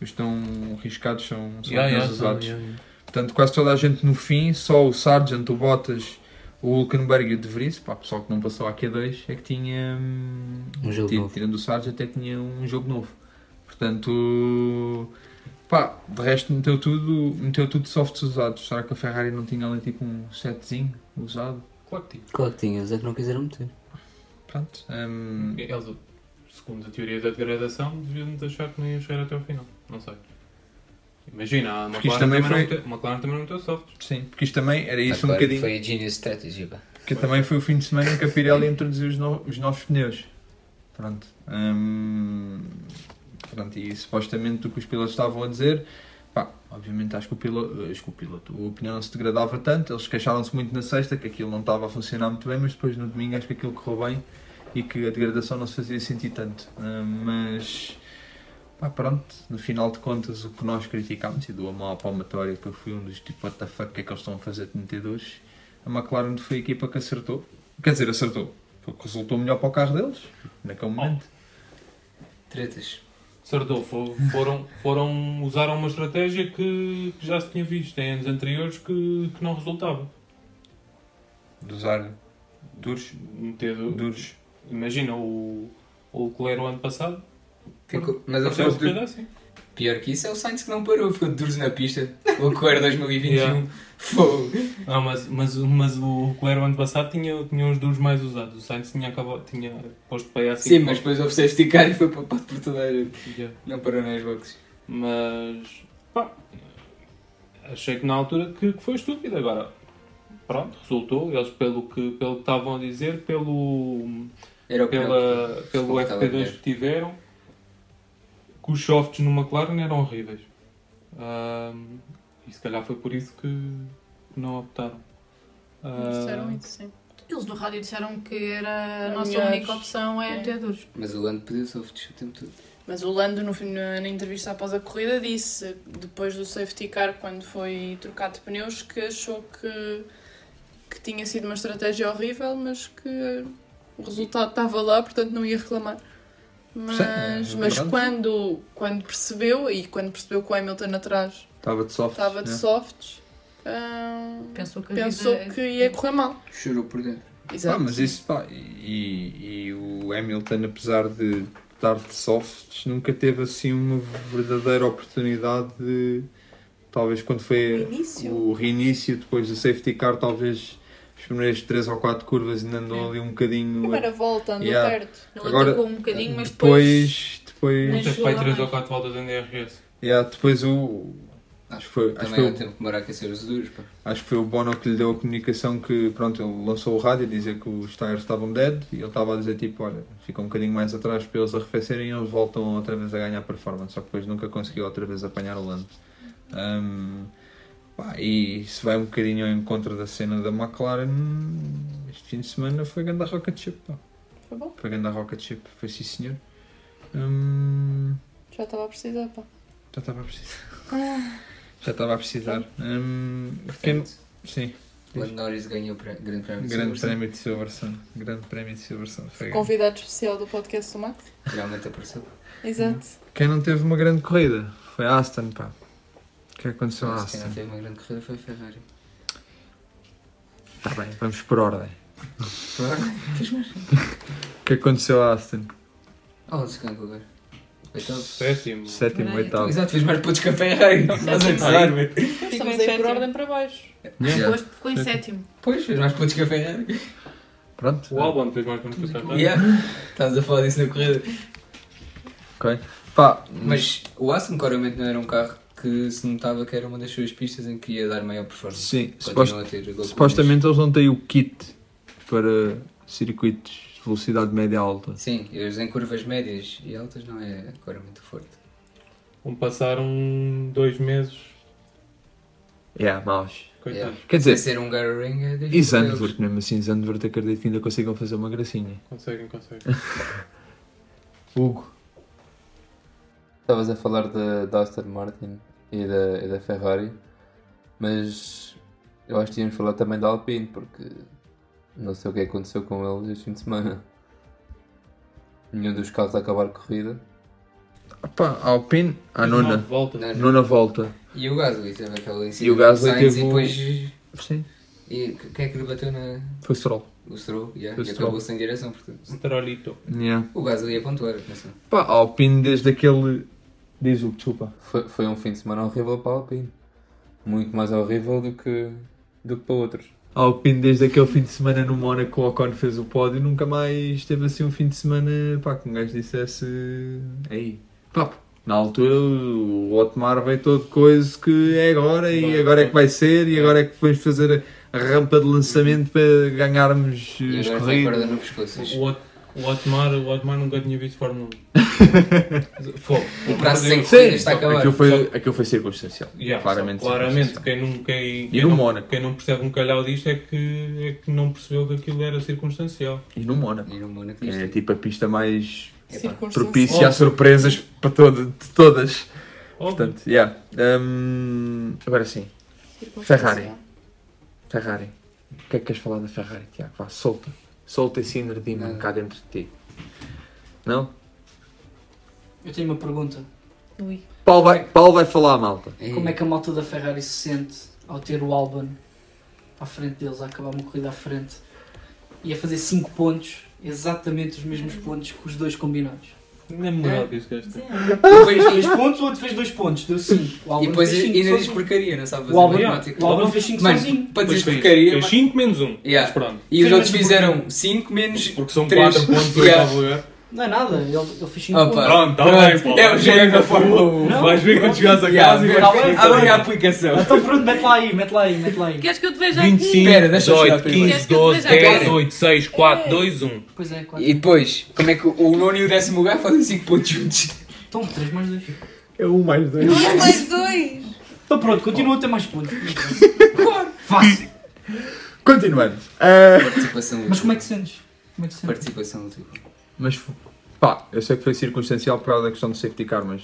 Os estão riscados são, são Yeah, apenas yeah, usados. yeah, yeah. Portanto, quase toda a gente no fim, só o Sargent, o Bottas, o Hulkenberg e o De Vries, pá, o pessoal que não passou à Q2 é que tinha. hum, Um jogo ti- novo. Tirando o Sargent, até tinha um jogo novo. Portanto, pá, de resto meteu tudo, meteu tudo softs usados. Será que a Ferrari não tinha ali tipo um setzinho usado? Claro que tinha. Claro que tinha, eles é que não quiseram meter. Pronto. hum, Eles, segundo a teoria da degradação, deviam deixar que não ia chegar até ao final. Não sei. Imagina, a McLaren também também, foi- não, McLaren também não meteu sim, porque isto também era isso Ah, um bocadinho. Foi a genius strategy, pá. Que também foi o fim de semana em que a Pirelli introduziu os, no- os novos pneus. Pronto. Hum, pronto. E supostamente o que os pilotos estavam a dizer, pá, obviamente acho que o piloto, acho que o, piloto, o pneu não se degradava tanto, eles queixaram-se muito na sexta que aquilo não estava a funcionar muito bem, mas depois no domingo acho que aquilo correu bem e que a degradação não se fazia sentir tanto. Ah, mas pá, pronto, no final de contas, o que nós criticámos e do mal palmatória, que eu fui um dos tipo, what the fuck, o que é que eles estão a fazer de metedores, a McLaren foi a equipa que acertou. Quer dizer, acertou. Foi o que resultou melhor para o carro deles, naquele momento. Tretas. Acertou, fo- foram, foram, usaram uma estratégia que, que já se tinha visto em anos anteriores que, que não resultava. De usar duros. Meter du- Duros. Imagina o, o Leclerc o ano passado. Ficou- mas corrida assim. Pior que isso é o Sainz que não parou, ficou duros na pista. O Leclerc 2021. Yeah. Fogo. Ah, mas, mas, mas o Leclerc o ano passado tinha, tinha uns duros mais usados. O Sainz tinha, acabado, tinha posto para aí assim. Sim, mas depois houve safety car e foi para, para por toda a gente. Yeah. Não parou nas boxes. Mas pá, achei que na altura que, que foi estúpido. Agora, pronto, resultou. Eles, pelo que, pelo que estavam a dizer, pelo, Era o pela, pelo Desculpa, estava a FP2 ver. que tiveram, que os softs no McLaren eram horríveis. E se calhar foi por isso que não optaram. Ah, Disseram isso, sim. Eles no rádio disseram que era a nossa Melhores. única opção é, É. ter duros. Mas o Lando pediu softs o tempo todo. Mas o Lando, no, fim- na, na entrevista após a corrida, disse, depois do safety car, quando foi trocado de pneus, que achou que, que tinha sido uma estratégia horrível, mas que o resultado estava lá, portanto não ia reclamar. Mas, Sim, é mas verdade. quando, quando percebeu, e quando percebeu que o Hamilton atrás Estava de soft. estava de né? softs, ah, Pensou que pensou vida- que ia correr mal. Chorou por dentro. Ah, mas isso, pá, e, e o Hamilton, apesar de estar de softs, nunca teve assim uma verdadeira oportunidade de. Talvez quando foi O o reinício, depois do safety car, talvez as primeiras 3 ou 4 curvas ainda andou ali um bocadinho. Primeira volta, andou Yeah. perto. Ele Agora, atacou um bocadinho, mas depois. depois. Não depois lá 3 ou mais. 4 voltas em DRS. yeah, depois o. Acho que foi, acho que Também foi, tempo que demora a aquecer os duros. Pá. acho que foi o Bono que lhe deu a comunicação que, pronto, ele lançou o rádio a dizer que os tires estavam dead e ele estava a dizer tipo, olha, fica um bocadinho mais atrás para eles arrefecerem e eles voltam outra vez a ganhar performance, só que depois nunca conseguiu outra vez apanhar o Lando. Ahm, pá, e isso vai um bocadinho ao encontro da cena da McLaren. Este fim de semana foi grande a Rocket Ship. Pá. Foi bom? Foi grande a Rocket Ship, foi sim senhor. Ahm, Já estava a precisar, pá. já estava a precisar. Já estava a precisar. Portanto, sim. Lando Norris ganhou o pré- Grande Prémio de Grande prémio de Silverstone. Grande prémio de Silverstone. Foi. Convidado especial do podcast do Max. Finalmente apareceu. Exato. Quem não teve uma grande corrida foi a Aston, pá. O que é que aconteceu a não Aston? teve uma grande corrida foi a Ferrari. Tá bem, vamos por ordem. Fez mais. [LAUGHS] O que aconteceu a Aston? Oh, se ganhou agora. Oitavo. Sétimo. Sétimo, Peraí, oitavo. Exato, fez mais pontos que a Ferrari. Estás a gozar. Estamos em aí por ordem para baixo. Yeah. Depois ficou em sétimo. Pois, fez mais pontos que a Ferrari. Pronto. O Albon fez mais pontos que o Ferrari. Yeah. Estás a falar disso na corrida. Ok. Pá, Mas o Aston claramente não era um carro que se notava que era uma das suas pistas em que ia dar maior performance. sim, Continua supost- a ter gol supostamente eles não têm o kit para circuitos de velocidade média alta. Sim, eles em curvas médias e altas não é claramente forte. Vão passar um, dois meses. Yeah, maus. Yeah. Quer dizer, Se ser um Garring é e difícil. Zandvoort, mesmo assim, Zandvoort acredito que ainda consigam fazer uma gracinha. Conseguem, conseguem. [LAUGHS] Hugo. Estavas a falar da, da Aston Martin e da, e da Ferrari, mas eu acho que tínhamos falar também da Alpine, porque não sei o que aconteceu com eles este fim de semana. Nenhum dos carros a acabar a corrida. Pá, Alpine, a nona. Voltas. Não, Nona volta. E o Gasly teve aquela incidente E o Gasly teve e o- depois... Sim. E quem é que lhe bateu na... Foi Stroll. O Stroll, yeah, Foi e Stroll. acabou sem direção, portanto. Strolito. Yeah. O Gasly ia pontuar, atenção. Pá, a Alpine desde aquele. Diz o desculpa. Foi, foi um fim de semana horrível para a Alpine. Muito mais horrível do que, do que para outros. A Alpine desde aquele fim de semana no Mónaco o Ocon fez o pódio nunca mais teve assim um fim de semana pá, que um gajo dissesse aí. Pá, na altura o Otmar veio todo coisa que é agora e agora é que vai ser e agora é que vamos fazer a rampa de lançamento para ganharmos E pescoço. O, Ot- O Otmar, o Otmar nunca tinha visto Fórmula 1. [LAUGHS] Fogo. O prazo sem corrida está a acabar. Aquilo foi, aquilo foi circunstancial. Yeah, claramente. só- claramente circunstancial. quem não, quem, E quem no não, Mónaco. quem não percebe um calhau disto é que, é que não percebeu que aquilo era circunstancial. E no Mónaco. E no Mónaco É isto- tipo a pista mais Circunstancial. propícia a surpresas para todo, de todas. Óbvio. Portanto, yeah. Hum, agora sim. Ferrari. Ferrari. O que é que queres falar da Ferrari, Tiago? Vá, solta. Solta esse inner demon cá dentro de ti. Não? Eu tenho uma pergunta. Ui. Paulo vai, Paulo vai falar, malta. Ei, Como é que a malta da Ferrari se sente ao ter o Albon à frente deles, a acabar uma corrida à frente e a fazer 5 pontos, exatamente os mesmos pontos que os dois combinados? Não é moral que este gajo tem. Um fez 2 pontos, o outro fez 2 pontos, deu 5. E depois ainda diz porcaria, não sabe fazer O Albon, matemática. o Albon fez 5 Mano, sozinho. para dizer porcaria, fez mas- 5 menos 1. Yeah. Mas pronto. E os outros fizeram 5 menos Porque são Três. 4 pontos [LAUGHS] Yeah. oitavo lugar. Não é nada, ele, ele fez 5 Opa. pontos. Pronto, tá Pronto, bem, pô. é o gênio da Fórmula 1. Não. Vais ver quando chegares a Yeah, casa e vais. Abre a aplicação. Então pronto, mete lá aí, mete lá aí, mete lá aí. Queres que eu te veja aqui? 25, Espera, deixa eu chegar 18, primeiro. 15, Queres que eu te 12, veja 10, aqui? 8, 6, 4, 2, 1. Pois é, 4. E depois, como é que o nono e o décimo lugar fazem 5 pontos juntos? Então, 3 mais 2. É um mais dois. Dois mais dois! Então pronto, continua a ter mais pontos. Fácil. Continuando. Ah, Participação Mas como é que sentes? Como é que sentes? Participação última. Mas, pá, eu sei que foi circunstancial por causa da questão do safety car, mas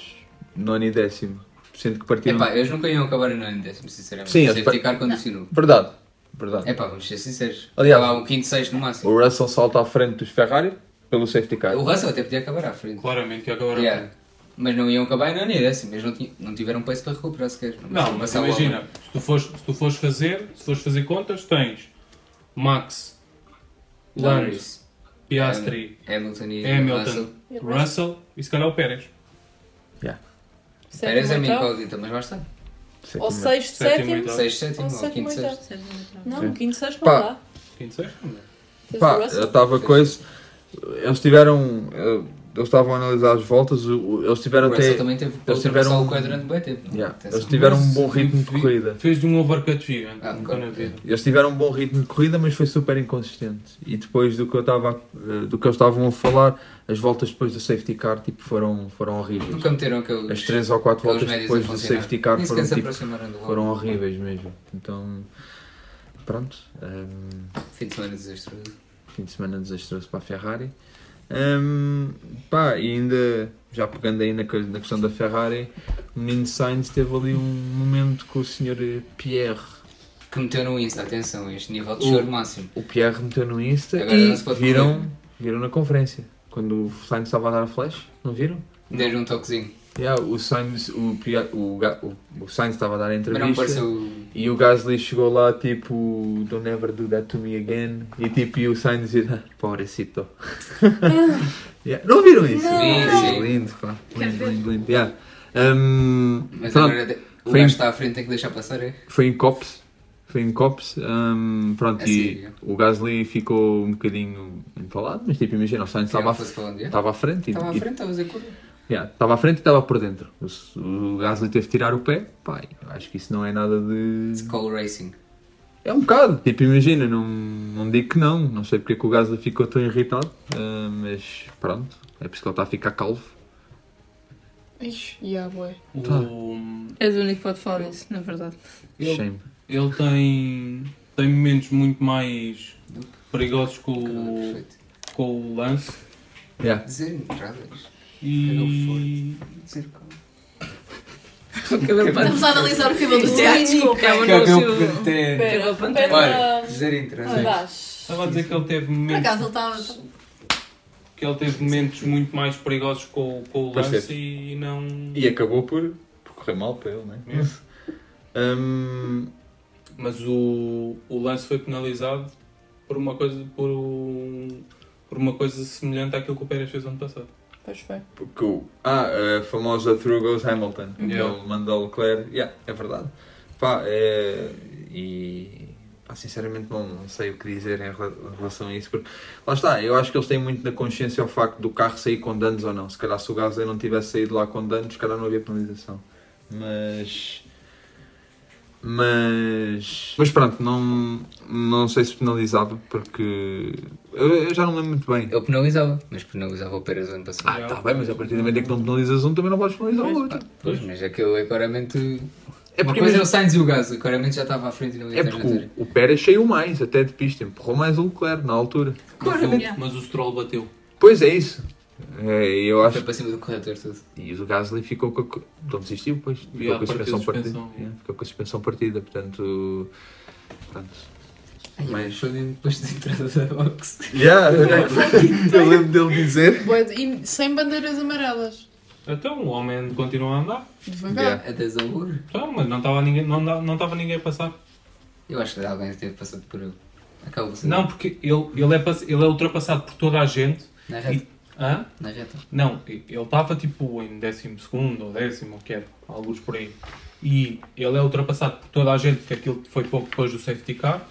nono e décimo. Sinto que partiram. Epá, eles nunca iam acabar no ano décimo, sinceramente. Sim, eles safety car condicionou. Verdade. Verdade. Epá, vamos ser sinceros. Aliás- Lá o quinto, sexto no máximo. O Russell salta à frente dos Ferrari pelo safety car. O Russell até podia acabar à frente. Claramente que agora. Yeah. Mas não iam acabar no ano décimo. Eles não, tinham, não tiveram pace para recuperar sequer. Não, mas imagina, se tu fores, se tu fores fazer, se fores fazer contas, tens Max, Lance, Piastri, Hamilton e Hamilton, Russell. Russell e se calhar o Pérez. Pérez é uma incógnita, mas lá está. Ou sexto, Sétimo, sétimo. oitavo. Sexto, sétimo, Ou ou sétimo, quinto, oitavo. sexto. Não, quinto, sexto Pá. não dá. Quinto, sexto, não é? Tens Pá, estava coisa. Eles tiveram. eh, Eles estavam a analisar as voltas, eles tiveram até. também teve Eles tiveram ultrapassar um- bem tempo. Yeah. Eles tiveram um bom ritmo de corrida. Fez de um overcut gigante. Ah. Eles tiveram um bom ritmo de corrida, mas foi super inconsistente. E depois do que eu estava, a- do que eles estavam a falar, as voltas depois do safety car tipo, foram, foram horríveis. Nunca meteram aqueles. As 3 ou 4 aqueles voltas depois do safety car foram, tipo, foram horríveis mesmo. Então, pronto. hum, Fim de semana desastroso. fim de semana desastroso para a Ferrari. Hum, pá, e ainda, já pegando aí na, na questão da Ferrari, o menino Sainz teve ali um momento com o Sr. Pierre. Que meteu no Insta, atenção, este nível de choro máximo. O Pierre meteu no Insta Agora não se e pode viram, correr. viram na conferência. Quando o Sainz estava a dar a flash, não viram? Dei-lhe um toquezinho. Yeah, o, Sainz, o, o, o, o Sainz estava a dar a entrevista pareceu. e o Gasly chegou lá tipo Don't ever do that to me again e tipo e o Sainz dizia Pobrecito [LAUGHS] Yeah, Não viram isso? Não. É Sim, sim. Lindo, pá. Lindo, lindo, lindo. Yeah. Um, Mas pronto, agora o foi, gajo está à frente, tem que deixar passar, é? foi em Cops. Foi em Cops. um, pronto, É e sério? o Gasly ficou um bocadinho entalado, mas tipo, imagina, o Sainz Já estava é? estava à frente Estava à frente, estava a fazer curva. Yeah, estava à frente e estava por dentro. O, o Gasly teve de tirar o pé. Pá, acho que isso não é nada de. Call Racing. É um bocado, tipo, imagina, não, não digo que não, não sei porque é que o Gasly ficou tão irritado, ah, mas pronto, é por isso que ele está a ficar calvo. Ixi, yeah, boy. Tá. O- És o único que pode falar disso, na verdade. Ele, Shame. ele tem, tem momentos muito mais perigosos com o, com o lance Yeah. Dizer entradas. E Dizer como. Estamos a analisar o cabelo do Isto Tiago, é desculpa. é um Que é o anúncio. pantene. Pera, pera. Olha, dizer. Abaixo. estava a dizer que ele teve Por momentos, acaso ele estava. que ele teve momentos muito mais perigosos com, com o lance e não. E acabou por, por correr mal para ele, né? Yes. Hum, Mas o, o lance foi penalizado por uma coisa por, um- por uma coisa semelhante àquilo que o Pérez fez ano passado. Pois foi. porque o- ah, a famosa Through Goes Hamilton, Yeah. ele mandou o Leclerc, yeah, é verdade. Pá, é, e pá, sinceramente não, não sei o que dizer em relação a isso, porque lá está, eu acho que eles têm muito na consciência o facto do carro sair com danos ou não. Se calhar se o Gasly não tivesse saído lá com danos, se calhar não havia penalização. Mas Mas, mas pronto, não, não sei se penalizava porque eu, eu já não lembro muito bem. Ele penalizava, mas penalizava o Pérez ano passado. Ah, tá bem, mas a partir do momento em que não penalizas um, também não podes penalizar o outro. Pois, mas aquilo é claramente. É porque coisa é mesmo- o Sainz e o Gasly, claramente já estava à frente e não ia É porque o, o Pérez saiu mais, até de pista, empurrou mais o Leclerc na altura. Mas, mas o Stroll bateu. Pois é isso. É, eu acho Foi para cima do corretor tudo. E o Gasly ficou com a. Não desistiu, pois. Ficou Yeah, com a suspensão partida. suspensão, Yeah, Ficou com a suspensão partida, portanto. portanto Mas foi depois da entrada da box. yeah, [LAUGHS] [LAUGHS] eu lembro dele dizer. De- E sem bandeiras amarelas. Então o homem continua a andar. Devagar. Yeah. É desalur. Então, mas não estava ninguém, não, não estava ninguém a passar. Eu acho que alguém teve passado por ele. Assim. Não, porque ele, ele, é, ele é ultrapassado por toda a gente. Na reta. E, hã? Na reta. Não, ele estava tipo em décimo segundo ou décimo, ou que era, alguns por aí. E ele é ultrapassado por toda a gente, porque aquilo foi pouco depois do safety car,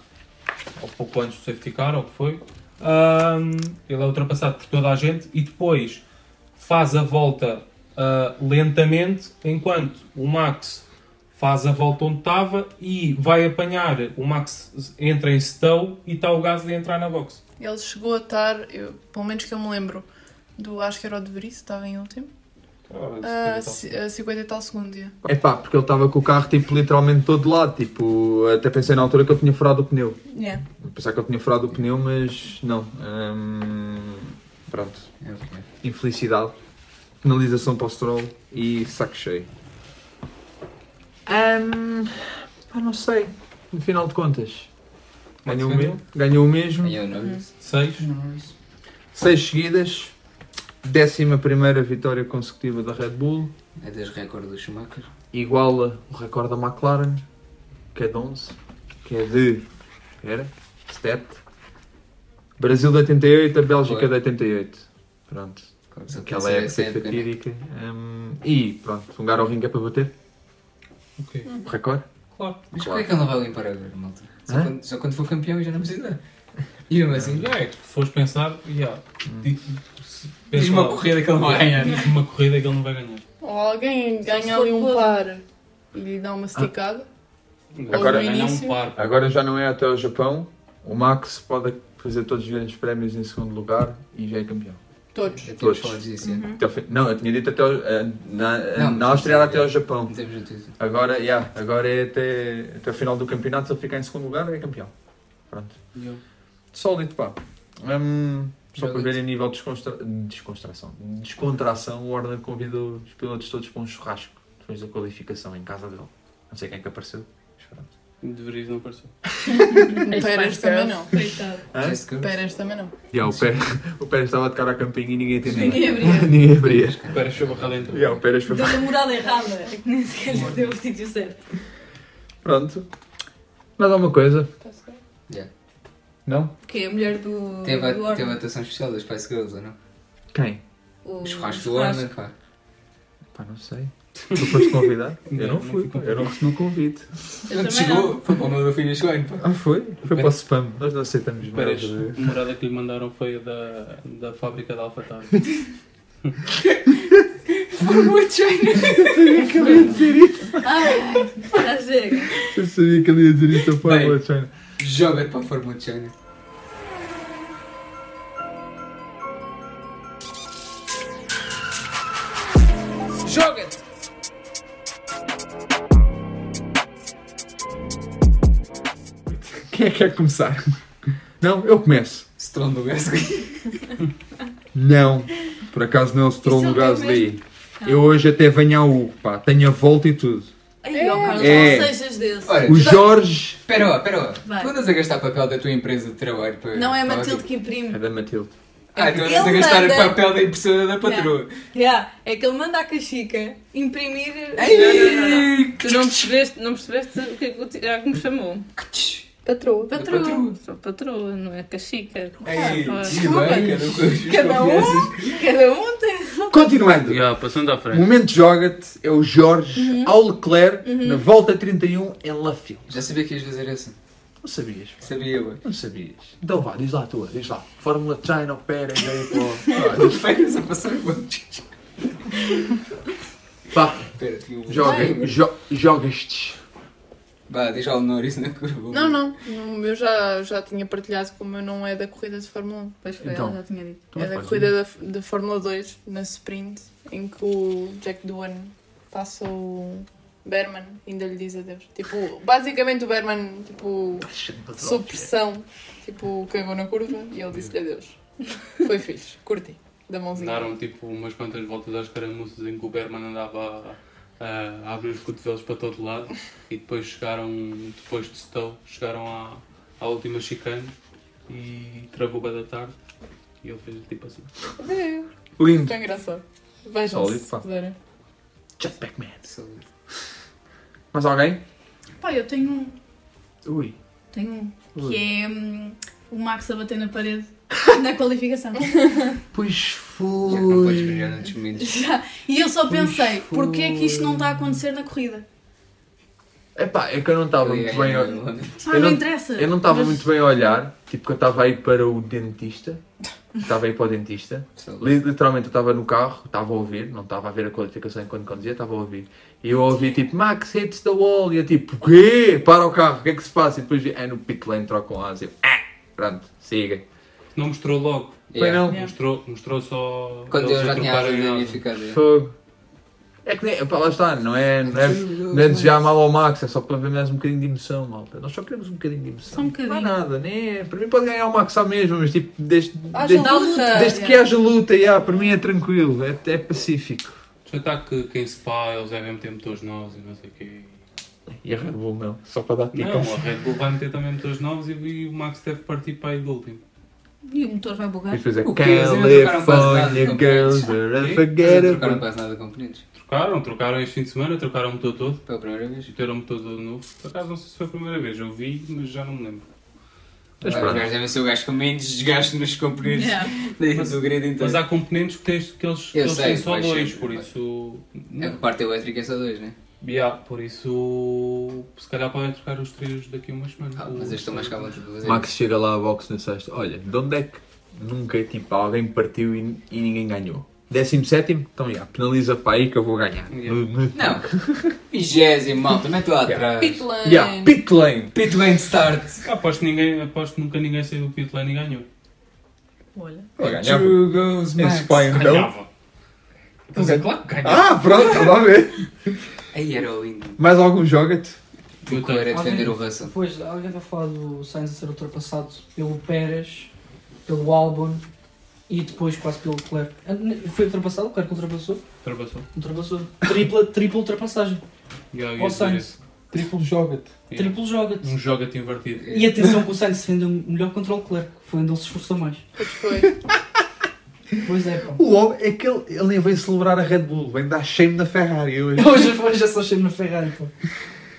ou pouco antes do safety car, ou o que foi. Ahm, ele é ultrapassado por toda a gente e depois faz a volta ah, lentamente, enquanto o Max faz a volta onde estava e vai apanhar. O Max entra em stall e está o Gasly a entrar na box. Ele chegou a estar, eu, pelo menos que eu me lembro, do acho que era o de Vries, estava em último. A, ci- a 50 e tal segundo dia. É pá, porque ele estava com o carro tipo literalmente todo de lado. Tipo, até pensei na altura que eu tinha furado o pneu. Yeah. Pensar que eu tinha furado o pneu, mas não. Hum, pronto. É o que é. Infelicidade. Penalização para o Stroll e saco cheio. Hum, pá, não sei. No final de contas. Ganhou o mesmo. Ganhou o mesmo. Eu não disse. Seis. Seis seguidas. Décima primeira vitória consecutiva da Red Bull. É das recordes do Schumacher. Iguala o recorde da McLaren, que é de 11. Que é de. Era? 7. Brasil de 88, a Bélgica Foi. de 88. Pronto. Aquela época né? fatídica. Hum, e pronto, um ringue é para bater. Ok. O recorde. Claro. Mas Claro. porquê que ele não vai limpar agora, malta? Só quando, só quando for campeão e já não precisa. E mesmo assim, Já é se fores pensar, yeah, di- se- diz pensa uma lá, corrida que ele não vai ganhar. diz uma corrida que ele não vai ganhar. Ou alguém ganha ali um par e lhe dá uma esticada. Agora- no ganhar um par. Agora já não é até o Japão. O Max pode fazer todos os grandes prémios em segundo lugar e já é campeão. Todos. Todos. é. Até ao fim- Não, eu tinha dito até ao, eh, na, Não, na Áustria era até ao Japão. Não temos notícia. Agora, yeah, agora é até, até o final do campeonato. Se ele ficar em segundo lugar, é campeão. Pronto. Sólido, pá. Hum, só para Jogito. ver em nível de desconstra... descontração. Descontração, o Warner convidou os pilotos todos para um churrasco depois da qualificação em casa dele. Não sei quem é que apareceu. mas pronto. Deverias não aparecer. [LAUGHS] Pérez também não. Coitado. Pérez também não. Yeah, o, Pérez, [LAUGHS] o Pérez estava a tocar a campinha e ninguém entendia. [LAUGHS] Ninguém abria. ninguém abria. Espera, foi barrado então. Yeah, o Pérez foi... Deu a morada errada. É que nem sequer lhe deu o sítio certo. Pronto. Mais alguma coisa? Yeah. Não? Que é a mulher do. Teve, do a, teve a atuação especial das Spice Girls, ou não? Quem? O O churrasco do churrasco. Warner, pá. Pá, não sei. Tu foste convidado? [LAUGHS] Eu Não, não não fui, pá. eu não recebi o convite. Eu também chegou, foi para o meu filho Joane, pá. Ah, foi? Foi para o spam. Nós não aceitamos Esperas, mails. a morada que lhe mandaram foi a da, da fábrica de Alphatari. Formou China. Ai, já chega. Eu sabia que ele ia dizer isto a Fórmula Bem. China. Joga para a Fórmula China. Joga-te! Quem é que quer começar? Não, eu começo. Stroll Gasly. Não. Por acaso não é o Stroll Isso no é o Gasly. Eu hoje até venho ao Hugo, pá. Tenho a volta e tudo. Carlos, É. não sejas desse. Olha, O tu Jorge... Espera lá, espera lá. Tu andas a gastar papel da tua empresa de trabalho para... Não é a Matilde que imprime. É da Matilde. Ah, tu andas a gastar manda- papel da impressora da patroa. Yeah, é que ele manda a cachica imprimir. Ei! Não, não, não. Tu não percebeste, não percebeste o que é que o Tiago me chamou? Patroa. Patroa. patroa. Sou patroa, não é cachica. Ei, Ah, desculpa, cada um Cada um, um tem. Continuando. Já, passando à O frente. momento joga-te é o Jorge Uhum. ao Leclerc na volta 31 em Lafille. Já sabia que ias fazer essa. Não sabias? pá. Sabia, ué. Não sabias. Então vá, diz lá a tua, diz lá. Fórmula China, Pérez, aí pô. [LAUGHS] Férias a passar quantos? Um... joga, jo, jogas-te. Vá, diz ao Norris na curva. Não, não, eu já, já tinha partilhado como eu não é da corrida de Fórmula 1. Pois foi, Então. ela já tinha dito. Então, É da corrida da, de Fórmula 2, na sprint, em que o Jack Doohan passa o Berman e ainda lhe diz adeus. Tipo, basicamente o Berman, tipo, sob pressão, tipo, cagou na curva e ele disse-lhe adeus. Foi fixe, curti, da mãozinha. Andaram tipo umas quantas voltas às caramuças em que o Berman andava a, a abrir os cotovelos para todo lado e depois chegaram, depois de Stowe, chegaram à, à última chicane e travou da tarde e ele fez tipo assim. É, Lindo. foi engraçado. Vejam Sólido, se pá. puderem. Jetpack Man. Mais alguém? Pá, eu tenho um. Ui. Tenho um. Ui. Que é hum, o Max a bater na parede [LAUGHS] na qualificação. [LAUGHS] Pois foi. Já não podes momentos. Já. E eu só Pois pensei, porquê é que isto não foi. está a acontecer na corrida? Epá, é que eu não estava muito bem a... ano. Ah, Eu não, não- interessa. Eu não estava Mas- muito bem a olhar, tipo que eu estava aí para o dentista. Estava aí para o dentista. Li- Literalmente eu estava no carro, estava a ouvir, não estava a ver a qualificação enquanto conduzia, estava a ouvir. E eu ouvi tipo, Max hits the wall. E eu tipo, o quê? Para o carro, o que é que se passa? E depois vi, é no pit lane, trocam asa. Eu, ah, pronto, siga. Não mostrou logo. Foi não? Mostrou, mostrou só. Quando eles eu já a tinha a ficado. Fogo. É que nem, pá, lá está, não é, não é, não é desejar mal ao Max, é só para ver mais um bocadinho de emoção, malta. Nós só queremos um bocadinho de emoção. Só um bocadinho. Não há nada, né? Para mim pode ganhar o Max à mesma, mas tipo, desde, Haja desde, luta. desde que haja luta, yeah, para mim é tranquilo, é, é pacífico. Já está que quem se pá, eles devem meter motores novos e não sei o quê. E a Red Bull não, só para dar Não, dicas. a Red Bull vai meter também motores novos e, e o Max deve partir para aí do último. E o motor vai bugar. E depois é O California de Girls Mas não trocaram quase nada de componentes. Trocaram, trocaram este fim de semana, trocaram o motor todo. Pela primeira vez. Meteram o motor todo novo. Por acaso não sei se foi a primeira vez, eu vi, mas já não me lembro. Mas Os pronto. devem ser o gajo com menos desgaste nos componentes Yeah. [LAUGHS] Mas- do grid inteiro. Mas há componentes que, tens, que eles, que eles sei, têm só dois, sempre, por isso. A parte elétrica é só dois, né? Yeah, por isso. Se calhar podem trocar os trios daqui a umas semanas. Ah, mas eles estão mais calmos para fazer. Max chega lá à box na sexta, olha, de onde é que nunca tipo, alguém partiu e, e ninguém ganhou? 17 Então já, penaliza para aí que eu vou ganhar. Yeah. Não. [LAUGHS] Vigésimo, malta, mete lá atrás. Pit lane. Yeah, pit lane. Pit lane start. Aposto, que ninguém, aposto que nunca ninguém saiu do pit lane e ganhou. Olha. True goes Max. Ganhava. É ganhava. Ah, pronto, estava a ver. Aí era lindo. Mais algum joga-te? Eu O que era defender o Russell. Depois, alguém vai falar do Sainz a ser ultrapassado pelo Pérez, pelo Albon e depois quase pelo Leclerc. Ah, Foi ultrapassado? O Leclerc ultrapassou? Ultrapassou. Ultrapassou. Tripla, tripla ultrapassagem. Yeah, Ao Sainz. Triplo joga-te. Yeah. Triplo joga-te. Um joga-te invertido. E atenção que o Sainz se defendeu melhor contra o Leclerc. Foi onde ele se esforçou mais. Pois foi. [LAUGHS] Pois é, pá. O homem é que ele, ele nem vem celebrar a Red Bull, vem dar shame na Ferrari hoje. Hoje, hoje é só cheio na Ferrari, pá.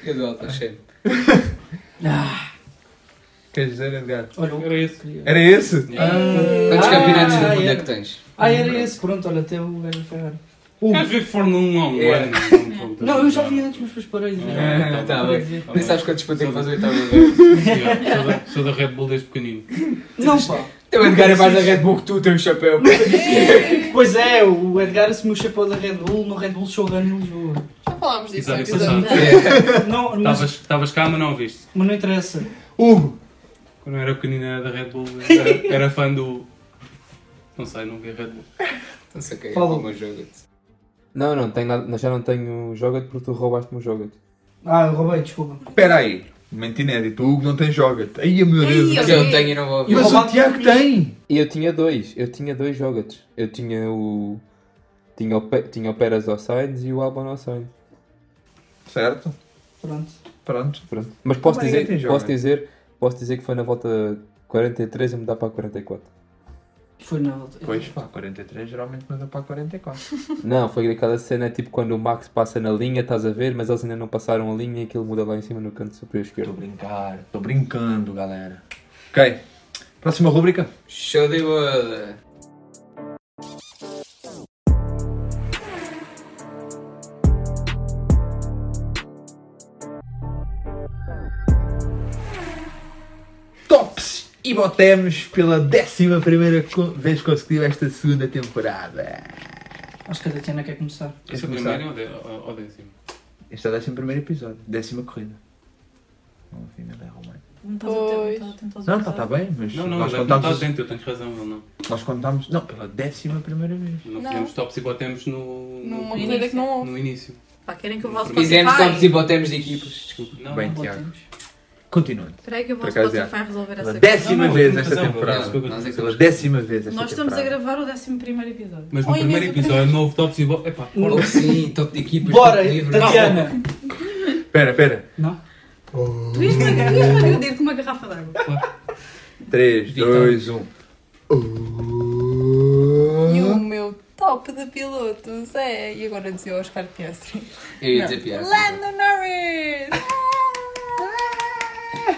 Eu dou alta cheio. Ah, Queres dizer, Edgar? olha, Era esse. Era esse? Ah, Quantos campeonatos do ah, mundo é que tens? Ah, era esse, pronto, olha, até o gajo da Ferrari. Queres ver Fórmula 1 há um É. ano? Não, eu já vi antes, mas depois parei de ver. Ah, Tá bem. Nem sabes quantos pontos é que faz o oitavo sou da Red Bull desde pequenino. Não, pá. Teu Edgar é mais da Red Bull que tu, tem um chapéu. [LAUGHS] Pois é, o Edgar assumiu o chapéu da Red Bull no Red Bull Showrun em Lisboa. Já falámos disso no Exato, episódio. [LAUGHS] Não, mas, Estavas cá, mas não ouviste. mas não interessa. Hugo! Quando eu era pequenino era da Red Bull, era, [LAUGHS] era fã do. Não sei, não vi a Red Bull. Não sei o que é Fala. como joga-te. Não, não, tenho nada, já não tenho joga porque tu roubaste-me o joga Ah, eu roubei, desculpa. Espera aí, momento inédito, o Hugo não tem joga-te. Ai, meu Deus. Mas eu tenho e não vou ouvir. Mas o Tiago tem! E eu tinha dois, eu tinha dois jogates. Eu tinha o. Tinha o, Pe- tinha o Pérez ao Sainz e o Albon ao Sainz. Certo? Pronto. Pronto. Pronto. Mas posso Como dizer, posso dizer, posso dizer que foi na volta 43 a mudar para a 44. Foi na outra. Pois pá, 43 geralmente manda para 44. [LAUGHS] Não, foi aquela cena tipo quando o Max passa na linha, estás a ver, mas eles ainda não passaram a linha e aquilo muda lá em cima no canto superior Estou a esquerdo. brincar, estou brincando, galera. Ok, próxima rúbrica. Show de bola. Tops e botemos pela décima primeira co- vez consecutiva esta segunda temporada. Acho que a Tatiana quer começar. Esse é o começar? primeiro ou ou- décimo? Este é o décimo primeiro episódio, décima corrida. Não havia nada em Romain. Não estás não estás atento aos Não, está tá bem, mas Não, não, nós não está contámos, atento, eu tenho razão, ele não. nós contámos, não, pela décima primeira vez. Não Não. fizemos tops e botemos no, Numa no, corrida que não houve. no início. Pá, querem que eu vá ao Fizemos tops e botemos de equipas. Desculpa. Não, Bem, não. Tiago. Continuando. Espera aí que eu vou ao Spotify já. resolver essa décima Não, não, vez esta temporada. É Pela décima vez esta Nós estamos a gravar o 11 episódio. Mas no primeiro episódio não houve tops e botemos. Epá, Oh, sim, top de equipas. Bora, top de livros. Tatiana! Espera, espera. Não? Tu ias-me tu ias-me agredir com uma garrafa d'água. 3, Vitor. 2, 1. E o meu top de pilotos é. E agora dizia o Oscar Piastri. Eu ia dizer piada. Lando Norris!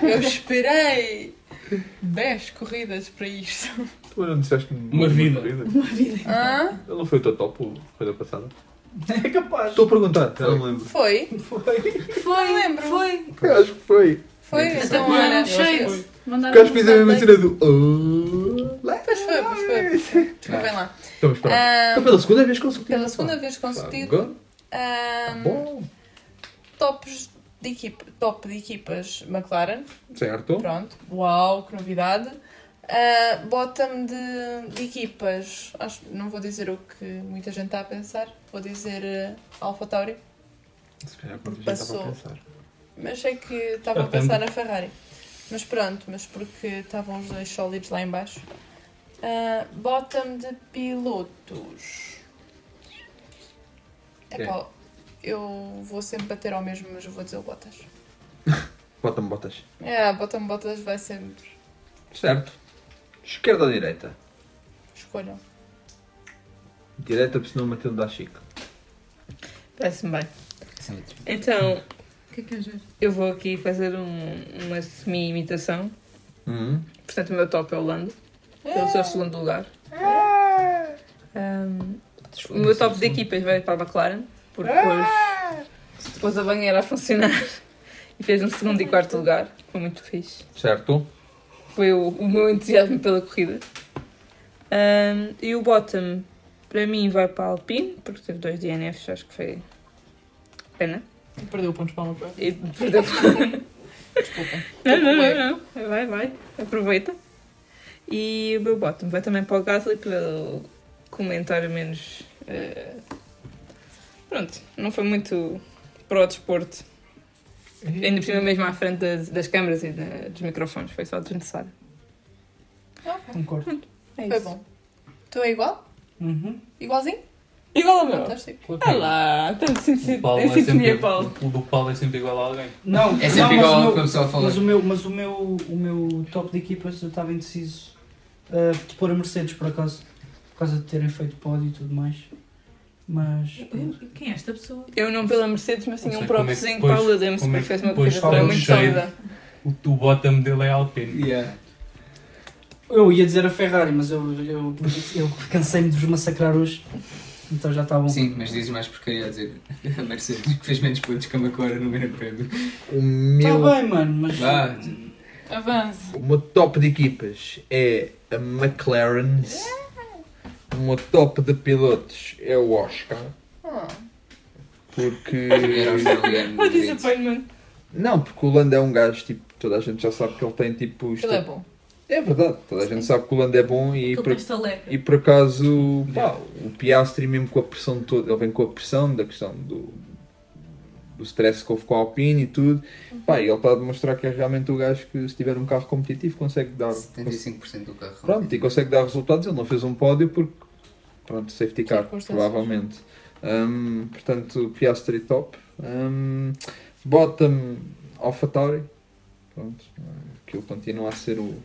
Eu esperei 10 corridas para isto. Tu não disseste Uma vida. Uma vida. Hã? Ele não foi o teu top a corrida passada? É capaz. Estou a perguntar, não lembro. Foi? Foi, lembro. foi. Eu acho que foi. Foi? Até Então, um shade. Mandaram Porque acho que fiz a mesma cena do. Oh. Pois foi, pois foi. Foi. Desculpem lá. Estamos pronto. Ah, Então, pela segunda vez consecutiva. Pela segunda vez consecutiva. Ah, Bom, tops de equipa, top de equipas McLaren. certo. Pronto. Uau, que novidade. Uh, bottom de, de equipas. Acho, não vou dizer o que muita gente está a pensar. Vou dizer uh, Alpha Tauri. Se calhar quando a Passou. pensar. Mas sei que estava a pensar na Ferrari. Mas pronto, mas porque estavam os dois sólidos lá em baixo. Uh, bottom de pilotos. Quem? Epá, eu vou sempre bater ao mesmo, mas eu vou dizer o Bottas. [LAUGHS] Bota-me botas. É, bottom Bottas vai sempre. Certo. Esquerda ou direita? Escolham. Direita, porque senão o Matilde dá chique. Parece-me bem. Então, O que é que é eu vou aqui fazer um- uma semi-imitação. Uhum. Portanto, o meu top é o Lando, pelo seu segundo lugar. Um, o meu top de equipas vai para a McLaren, porque depois, depois a banheira a funcionar [LAUGHS] e fez um segundo e quarto lugar. Foi muito fixe. Certo. Foi o, o meu entusiasmo pela corrida. Um, e o bottom, para mim, vai para a Alpine, porque teve dois DNFs, acho que foi pena. Perdeu pontos para o meu E perdeu. Desculpa. [LAUGHS] Não, não, não, não. Vai, vai. Aproveita. E o meu bottom vai também para o Gasly pelo comentário menos. eh, Pronto, não foi muito para o desporto. Ainda por cima mesmo à frente das, das câmaras e da- dos microfones, foi só desnecessário. Concordo. É Foi isso. bom. Tu é igual? Uhum. Igualzinho? Igual ao meu. Fantástico. Ah lá, estamos em O Paulo é sintonia, Paulo. o do Paulo é sempre igual a alguém. Não, É sempre não, igual mas o ao meu- que a pessoa fala. Mas o meu, mas o meu, o meu top de equipas eu estava indeciso uh, de pôr a Mercedes por acaso, por causa de terem feito pódio e tudo mais. Mas Quem é esta pessoa? Eu não pela Mercedes, mas tinha Não um é próprio para o Williams, porque que fez uma está muito sólida. O, o bottom dele é Alpine. Yeah. eu ia dizer a Ferrari, mas eu, eu, eu cansei-me de vos massacrar hoje, então já está bom. Sim, mas dizes mais porcaria a dizer a Mercedes que fez menos pontos que a McLaren no Grande Prémio. O Está bem, mano, mas Vá, Avance. o meu top de equipas é a McLaren. O meu top de pilotos é o Oscar. Ah, Porque. What disappointment. Não, porque o Lando é um gajo, tipo, toda a gente já sabe que ele tem tipo. isto- ele é bom. É verdade, toda a gente sabe que o Lando é bom e por, e por acaso pá, o Piastri mesmo com a pressão toda, ele vem com a pressão da questão do, do stress que houve com a Alpine e tudo, pá, e ele está a demonstrar que é realmente o gajo que se tiver um carro competitivo consegue dar 75% do carro. pronto, e consegue dar resultados, ele não fez um pódio porque pronto, safety car, Circunstâncias. provavelmente. Hum, portanto, Piastri top. Hum, bottom Alpha Tauri. Pronto, aquilo continua a ser o-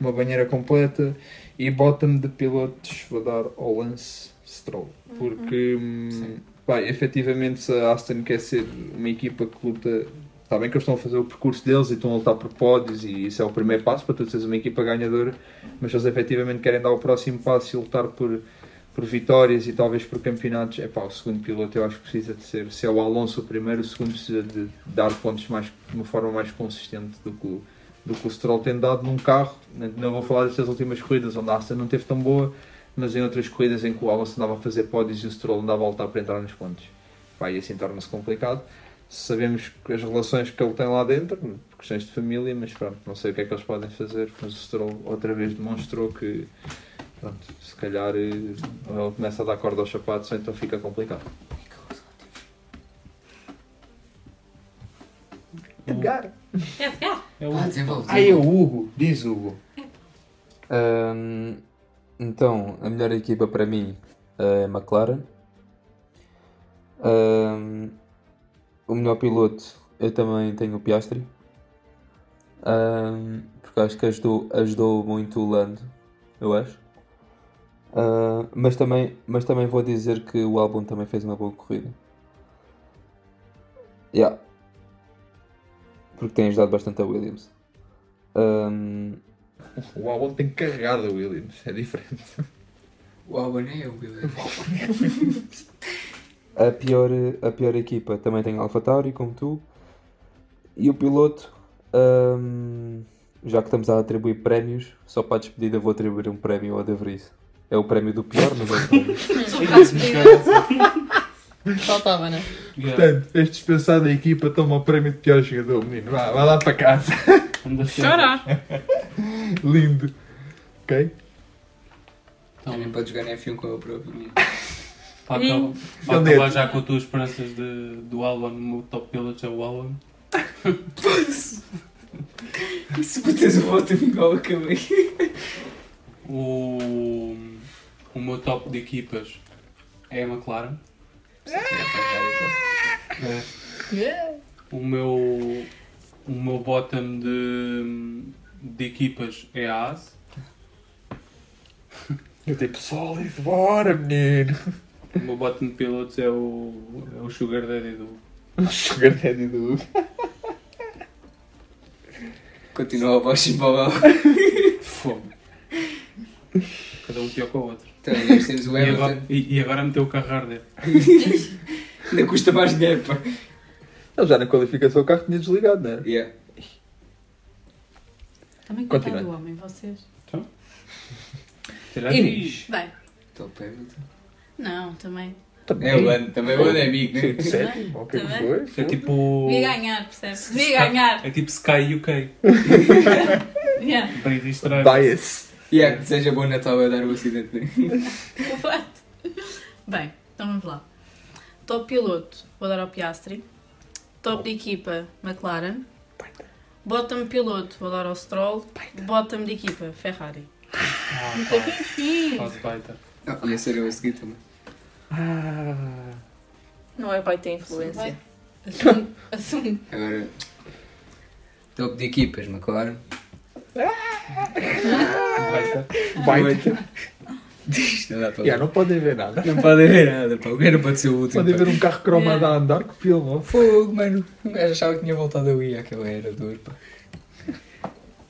uma banheira completa. E bottom de pilotos vou dar ao Lance Stroll. Porque, hum, pá, efetivamente, se a Aston quer ser uma equipa que luta. Está bem que eles estão a fazer o percurso deles e estão a lutar por pódios, e isso é o primeiro passo para tu seres uma equipa ganhadora. Mas se eles efetivamente querem dar o próximo passo e lutar por, por vitórias e talvez por campeonatos, é pá, o segundo piloto eu acho que precisa de ser, se é o Alonso o primeiro, o segundo precisa de dar pontos mais, de uma forma mais consistente do que o, do que o Stroll tem dado num carro. Não- Não vou falar destas últimas corridas onde a Aston não teve tão boa, mas em outras corridas em que o Alonso andava a fazer pódios e o Stroll andava a voltar para entrar nos pontos. Pá, e assim torna-se complicado. Sabemos que as relações que ele tem lá dentro, porque questões de família, mas pronto, não sei o que é que eles podem fazer. Mas o Stroll outra vez demonstrou que, pronto, se calhar eh, ele começa a dar corda aos sapatos, então fica complicado. Edgar! É o Ah, desenvolve. Ah, é o Hugo! Diz Hugo! Ahm, então, a melhor equipa para mim é a McLaren. Ahm, o melhor piloto eu também tenho o Piastri. Ahm, porque acho que ajudou, ajudou muito o Lando, eu acho. Ah, mas, também, mas também vou dizer que o álbum também fez uma boa corrida. Yeah. Porque tem ajudado bastante a Williams. Ahm, O álbum tem carregado a Williams, é diferente. O Albon é o William. [LAUGHS] A pior, a pior equipa também tem a AlphaTauri, como tu. E o piloto, hum, já que estamos a atribuir prémios, só para a despedida vou atribuir um prémio ao De Vries. É o prémio do pior, mas é o [LAUGHS] prémio. A despedida. [LAUGHS] Faltava, né? Portanto, este dispensado da equipa toma o prémio de pior jogador, menino. Vá, vai lá para casa. Chorar. [LAUGHS] Lindo. Ok? Também pode jogar em F1 com ele próprio. Para é? acabar já com as tuas esperanças de, do Albon, o meu top piloto é o Albon. Se bateres o voto igual acabei. [LAUGHS] O, o meu top de equipas é a McLaren. É. O meu, o meu bottom de, de equipas é a AS. Eu tipo, sólido, bora, menino. O meu bottom de pilotos é o, é o Sugar Daddy do. [LAUGHS] Sugar Daddy do. Continua a voz embalado. Fome. Cada um pior que o outro. Nós temos o E agora, e, e agora meteu o carro a arder. [LAUGHS] Ainda custa mais dinheiro, pá. Ele já na qualificação o carro tinha desligado, não é? Yeah. Também coitado Continua. do homem, vocês. [LAUGHS] Será Inês. Bem, Top Hamilton. não, também. É o ano, também o ano é amigo, né? Sétimo, o que é que Também. foi? É tipo. Devia ganhar, percebes? Devia ganhar. É tipo Sky UK. [LAUGHS] Yeah. Bem registrar. Bias. Yeah, que seja bom Natal a dar o acidente, né? [LAUGHS] What? Bem, então vamos lá. Top piloto, vou dar ao Piastri. Top de equipa, McLaren. Bottom piloto, vou dar ao Stroll. Bottom de equipa, Ferrari. Ah, Então, pá, enfim. faz baita. Ah, ia ser eu a seguir também. Não é vai ter influência. Assume. Assume. Agora, top de equipas, McLaren. Baita. Baita. Não dá para Já, não podem ver nada. Não pode haver nada, pá. O gajo não pode ser o último. Podem pá. ver um carro cromado a andar com filme. ó. Fogo, mano. O gajo achava que tinha voltado a Wii àquela era dor, pá.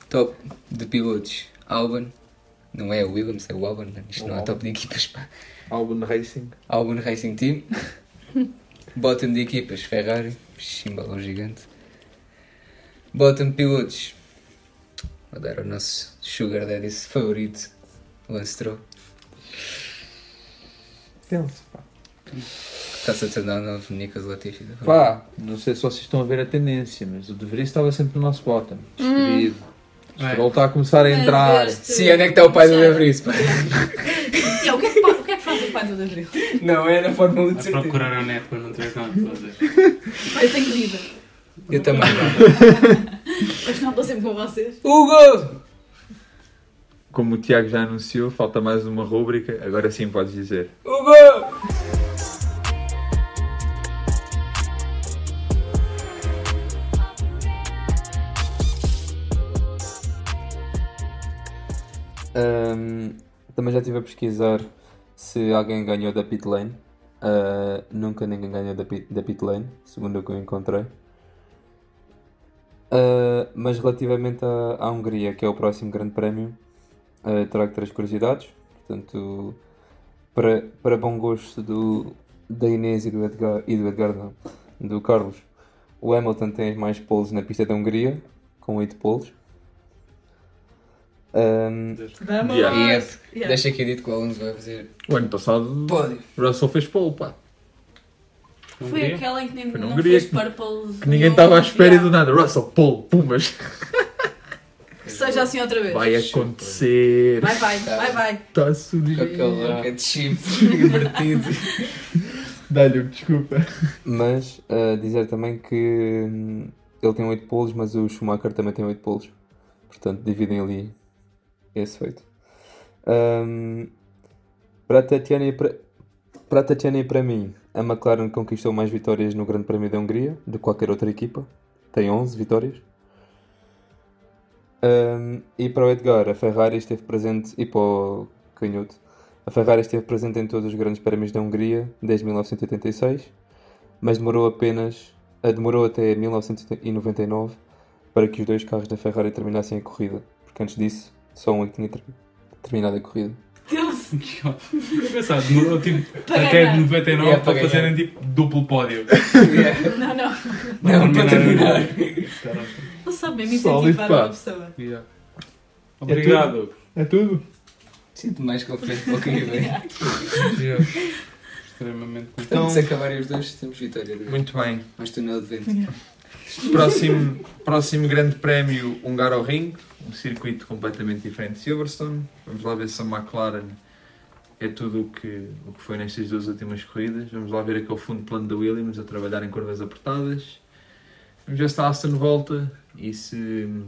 Top de pilotos, Albon. Não é o Williams, é o Albon. mano. Isto O não é top de equipas, pá. Racing. Albon Racing Team. Bottom de equipas, Ferrari. Chimbalão gigante. Bottom de pilotos. Vou dar ao nosso Sugar Daddy favorito, Lance Stroll. Penso, pá. Está-se a tornar o novo Nicolas Latifi. da Pá, não sei se vocês estão a ver a tendência, mas o De Vries estava sempre no nosso bottom. Despedido. É. Stroll está a começar a entrar. Sim, onde é que está o pai do De Vries, pá? Yeah, [LAUGHS] o, que é que, o que é que faz o pai do De Vries? Não, é na Fórmula 1 de certeza. procurar a net para não ter nada a fazer. [LAUGHS] Eu tenho vida. Eu também. Mas não estou sempre com vocês. Hugo! Como o Tiago já anunciou, falta mais uma rúbrica. Agora sim podes dizer. Hugo! Ahm, também já estive a pesquisar se alguém ganhou da pit lane. Ah, nunca ninguém ganhou da pit, da pit lane, segundo o que eu encontrei. Ah, mas relativamente à, à Hungria, que é o próximo grande prémio, ah, trago três curiosidades. Portanto, para, para bom gosto do, da Inês e do Edgar, e do Edgar não, do Carlos, o Hamilton tem mais poles na pista da Hungria, com 8 poles. Ahm, Vamos! Yeah. É, Yeah. deixa aqui dito que o Alonso vai fazer O ano passado, pódio. Russell fez pole, pá. Foi aquela em que nem, não Hungria fez que- purple. Que ninguém estava à espera Yeah. do nada. Russell, Paul, Pumas. [LAUGHS] Que seja assim outra vez. Vai acontecer. Vai, vai, vai, vai. Está a surgir. Com aquele rocket chip [LAUGHS] invertido. Dá-lhe, desculpa. Mas uh, dizer também que hum, ele tem 8 polos, mas o Schumacher também tem 8 polos. Portanto, dividem ali esse feito. Hum, para a Tatiana e para, para a Tatiana e para mim, a McLaren conquistou mais vitórias no Grande Prémio da Hungria do que qualquer outra equipa. Tem 11 vitórias. Hum, e para o Edgar, a Ferrari esteve presente, e para o Canhoto, a Ferrari esteve presente em todos os grandes prémios da Hungria desde 1986, mas demorou apenas eh, demorou até 1999 para que os dois carros da Ferrari terminassem a corrida, porque antes disso só um é que tinha ter- terminado a corrida. Deus. [LAUGHS] Engraçado, demorou tipo Para até ganhar. de 99 Yeah, para para fazerem tipo duplo pódio. [LAUGHS] Yeah. Não, não. Não, para terminar. Não sabe mesmo Sólido, incentivar pá. uma pessoa. Yeah. Obrigado. É tudo. Sinto mais confiante para o que vem. Yeah. Extremamente Portanto, Então- se acabarem os dois, temos vitória. Muito bem. Mais túnel de vento. Próximo, próximo grande prémio Hungaroring, um circuito completamente diferente de Silverstone. Vamos lá ver se a McLaren é tudo o que, o que foi nestas duas últimas corridas. Vamos lá ver aquele fundo plano da Williams a trabalhar em curvas apertadas. Vamos ver se a Aston volta e se hum,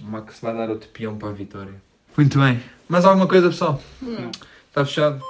o Max vai dar outro peão para a vitória. Muito bem. Mais alguma coisa, pessoal? Não. Está fechado?